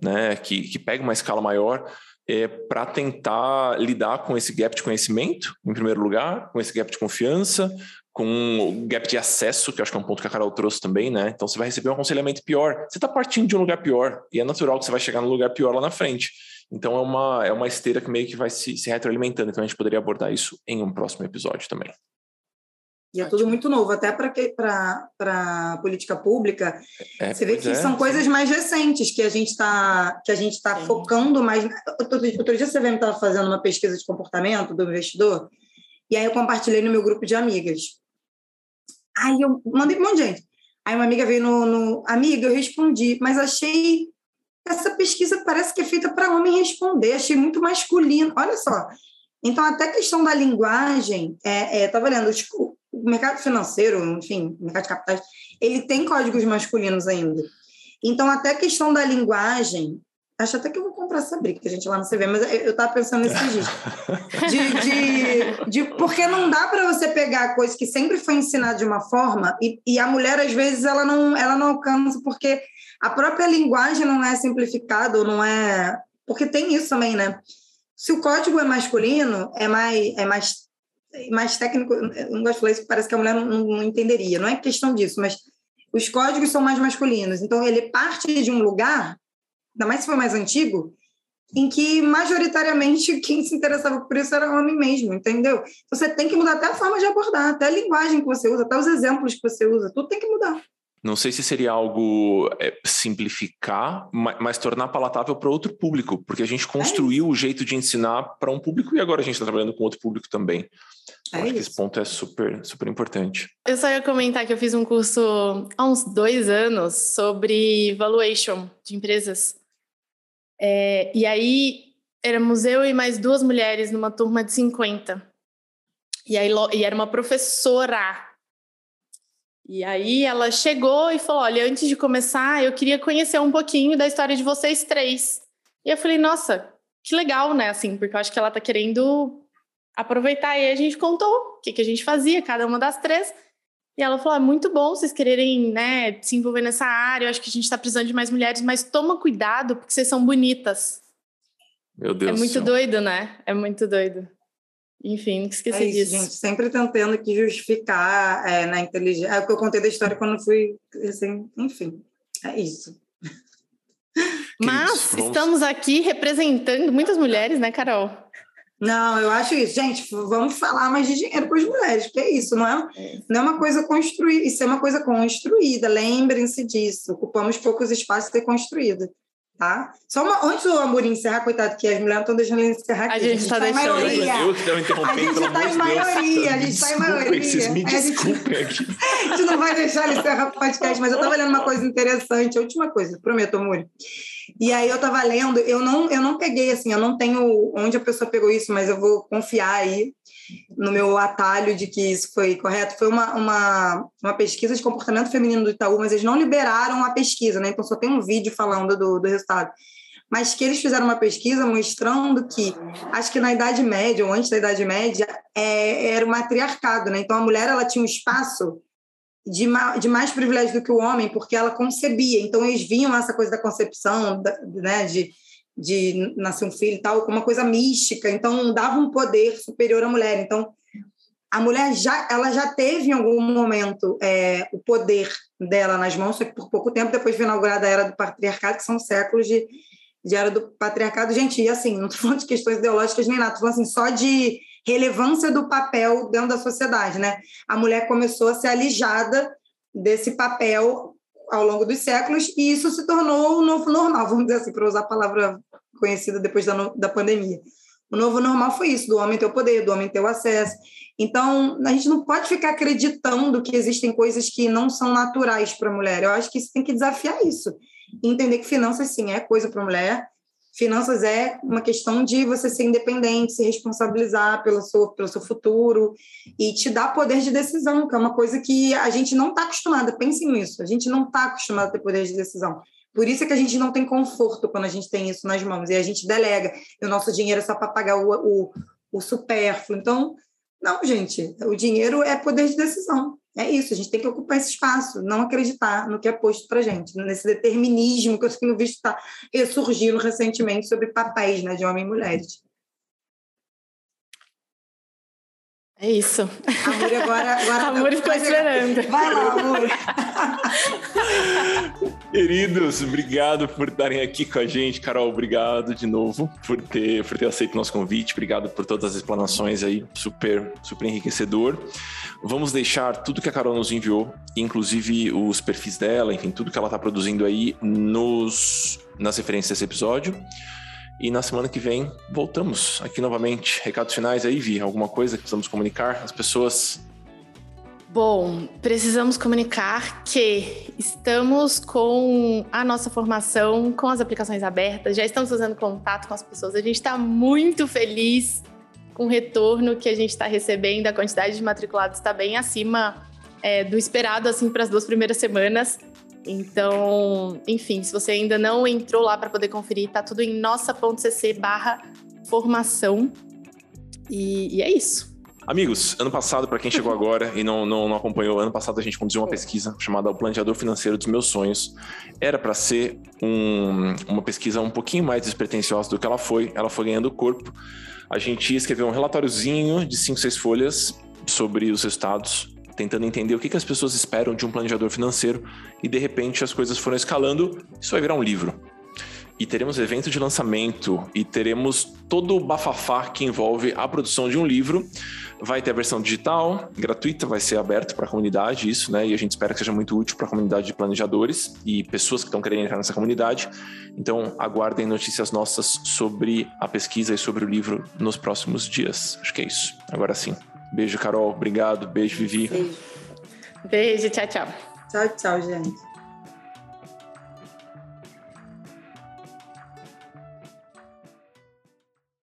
S2: né, que, que pega uma escala maior é, para tentar lidar com esse gap de conhecimento, em primeiro lugar, com esse gap de confiança, com o gap de acesso, que acho que é um ponto que a Carol trouxe também, né? Então você vai receber um aconselhamento pior. Você está partindo de um lugar pior, e é natural que você vai chegar num lugar pior lá na frente. Então é uma, é uma esteira que meio que vai se, se retroalimentando. Então a gente poderia abordar isso em um próximo episódio também.
S3: E é tudo muito novo, até para a política pública. É, você vê que é, são coisas mais recentes que a gente está que a gente está focando mais. Outro, outro dia você me estava fazendo uma pesquisa de comportamento do investidor, e aí eu compartilhei no meu grupo de amigas. Aí eu mandei para um monte de gente. Aí uma amiga veio no, no. Amiga, eu respondi, mas achei essa pesquisa parece que é feita para homem responder, achei muito masculino. Olha só. Então, até a questão da linguagem, é, é, tava olhando, tipo, o mercado financeiro, enfim, o mercado de capitais, ele tem códigos masculinos ainda. Então, até a questão da linguagem, acho até que eu vou comprar essa briga que a gente lá no CV, mas eu estava pensando nesse dias. De, de, de, porque não dá para você pegar coisa que sempre foi ensinada de uma forma e, e a mulher, às vezes, ela não, ela não alcança porque a própria linguagem não é simplificada ou não é porque tem isso também, né? Se o código é masculino, é mais, é mais, mais técnico, eu não gosto de falar isso, parece que a mulher não, não entenderia, não é questão disso, mas os códigos são mais masculinos, então ele parte de um lugar, ainda mais se for mais antigo, em que majoritariamente quem se interessava por isso era homem mesmo, entendeu? Você tem que mudar até a forma de abordar, até a linguagem que você usa, até os exemplos que você usa, tudo tem que mudar.
S2: Não sei se seria algo é, simplificar, mas, mas, tornar palatável para outro público, porque a gente construiu é o jeito de ensinar para um público e agora a gente está trabalhando com outro público também. É acho isso. que esse ponto é super, super importante.
S1: Eu só ia comentar que eu fiz um curso há uns dois anos sobre valuation de empresas. É, e aí éramos eu e mais duas mulheres numa turma de 50. E aí e era uma professora e aí ela chegou e falou: Olha, antes de começar, eu queria conhecer um pouquinho da história de vocês três. E eu falei: Nossa, que legal, né? Assim, porque eu acho que ela tá querendo aproveitar. E a gente contou o que, que a gente fazia, cada uma das três. E ela falou: é muito bom vocês quererem né, se envolver nessa área. Eu acho que a gente está precisando de mais mulheres, mas toma cuidado, porque vocês são bonitas.
S2: Meu Deus.
S1: É muito doido, né? É muito doido. Enfim, esqueci é isso, disso.
S3: gente. Sempre tentando que justificar é, na inteligência. É o que eu contei da história quando fui. Assim, enfim, é isso.
S1: Mas vamos... estamos aqui representando muitas mulheres, né, Carol?
S3: Não, eu acho isso. Gente, vamos falar mais de dinheiro para as mulheres, porque é isso, não é, é. não é uma coisa construída, isso é uma coisa construída, lembrem-se disso. Ocupamos poucos espaços de ser construída tá? Só uma, antes do Amorim encerrar, coitado, que as mulheres estão deixando ele encerrar aqui.
S1: A gente está
S3: tá
S1: deixando.
S3: Maioria.
S2: Eu que estou interrompendo,
S3: A gente está em maioria, a gente está em maioria.
S2: Vocês me desculpem aqui.
S3: A gente não vai deixar ele encerrar o podcast, mas eu estava lendo uma coisa interessante, a última coisa, prometo, Amor. E aí eu estava lendo, eu não, eu não peguei assim, eu não tenho onde a pessoa pegou isso, mas eu vou confiar aí no meu atalho de que isso foi correto. Foi uma, uma, uma pesquisa de comportamento feminino do Itaú, mas eles não liberaram a pesquisa, né? Então só tem um vídeo falando do, do resultado. Mas que eles fizeram uma pesquisa mostrando que, acho que na Idade Média, ou antes da Idade Média, é, era o matriarcado, né? Então a mulher ela tinha um espaço de, ma, de mais privilégio do que o homem, porque ela concebia. Então eles viam essa coisa da concepção, da, né? De, de nascer um filho e tal, como uma coisa mística, então dava um poder superior à mulher. Então, a mulher já, ela já teve em algum momento é, o poder dela nas mãos, só que por pouco tempo depois foi inaugurada a era do patriarcado, que são séculos de, de era do patriarcado. Gente, e assim, não estou falando de questões ideológicas nem nada, estou falando assim, só de relevância do papel dentro da sociedade, né? A mulher começou a ser alijada desse papel ao longo dos séculos, e isso se tornou o novo normal, vamos dizer assim, para usar a palavra conhecida depois da, da pandemia. O novo normal foi isso, do homem ter o poder, do homem ter o acesso. Então, a gente não pode ficar acreditando que existem coisas que não são naturais para a mulher. Eu acho que isso tem que desafiar isso. entender que finanças, sim, é coisa para a mulher, Finanças é uma questão de você ser independente, se responsabilizar pelo seu, pelo seu futuro e te dar poder de decisão, que é uma coisa que a gente não está acostumada. Pensem nisso, a gente não está acostumado a ter poder de decisão. Por isso é que a gente não tem conforto quando a gente tem isso nas mãos e a gente delega. E o nosso dinheiro é só para pagar o, o, o supérfluo. Então, não, gente, o dinheiro é poder de decisão. É isso, a gente tem que ocupar esse espaço, não acreditar no que é posto para gente, nesse determinismo que eu tenho visto estar tá ressurgindo recentemente sobre papéis né, de homens e mulheres.
S1: É isso.
S3: Amor, agora. agora
S1: Amor ficou esperando.
S3: Vai lá, amor.
S2: Queridos, obrigado por estarem aqui com a gente. Carol, obrigado de novo por ter, por ter aceito o nosso convite. Obrigado por todas as explanações aí, super, super enriquecedor. Vamos deixar tudo que a Carol nos enviou, inclusive os perfis dela, enfim, tudo que ela está produzindo aí nos, nas referências desse episódio. E na semana que vem voltamos aqui novamente. Recados finais aí, Vi? Alguma coisa que precisamos comunicar às pessoas?
S1: Bom, precisamos comunicar que estamos com a nossa formação, com as aplicações abertas, já estamos fazendo contato com as pessoas. A gente está muito feliz com o retorno que a gente está recebendo. A quantidade de matriculados está bem acima é, do esperado assim para as duas primeiras semanas. Então, enfim, se você ainda não entrou lá para poder conferir, tá tudo em nossa.cc barra formação. E, e é isso.
S2: Amigos, ano passado, para quem chegou agora e não, não, não, acompanhou, ano passado a gente conduziu uma pesquisa chamada O Planejador Financeiro dos Meus Sonhos. Era para ser um, uma pesquisa um pouquinho mais despretensiosa do que ela foi, ela foi ganhando corpo. A gente escreveu um relatóriozinho de 5, 6 folhas sobre os resultados, tentando entender o que, que as pessoas esperam de um planejador financeiro e de repente as coisas foram escalando. Isso vai virar um livro e teremos evento de lançamento e teremos todo o bafafá que envolve a produção de um livro. Vai ter a versão digital, gratuita, vai ser aberto para a comunidade, isso, né? E a gente espera que seja muito útil para a comunidade de planejadores e pessoas que estão querendo entrar nessa comunidade. Então, aguardem notícias nossas sobre a pesquisa e sobre o livro nos próximos dias. Acho que é isso. Agora sim. Beijo, Carol. Obrigado. Beijo, Vivi.
S1: Beijo. Beijo. Tchau, tchau.
S3: Tchau, tchau, gente.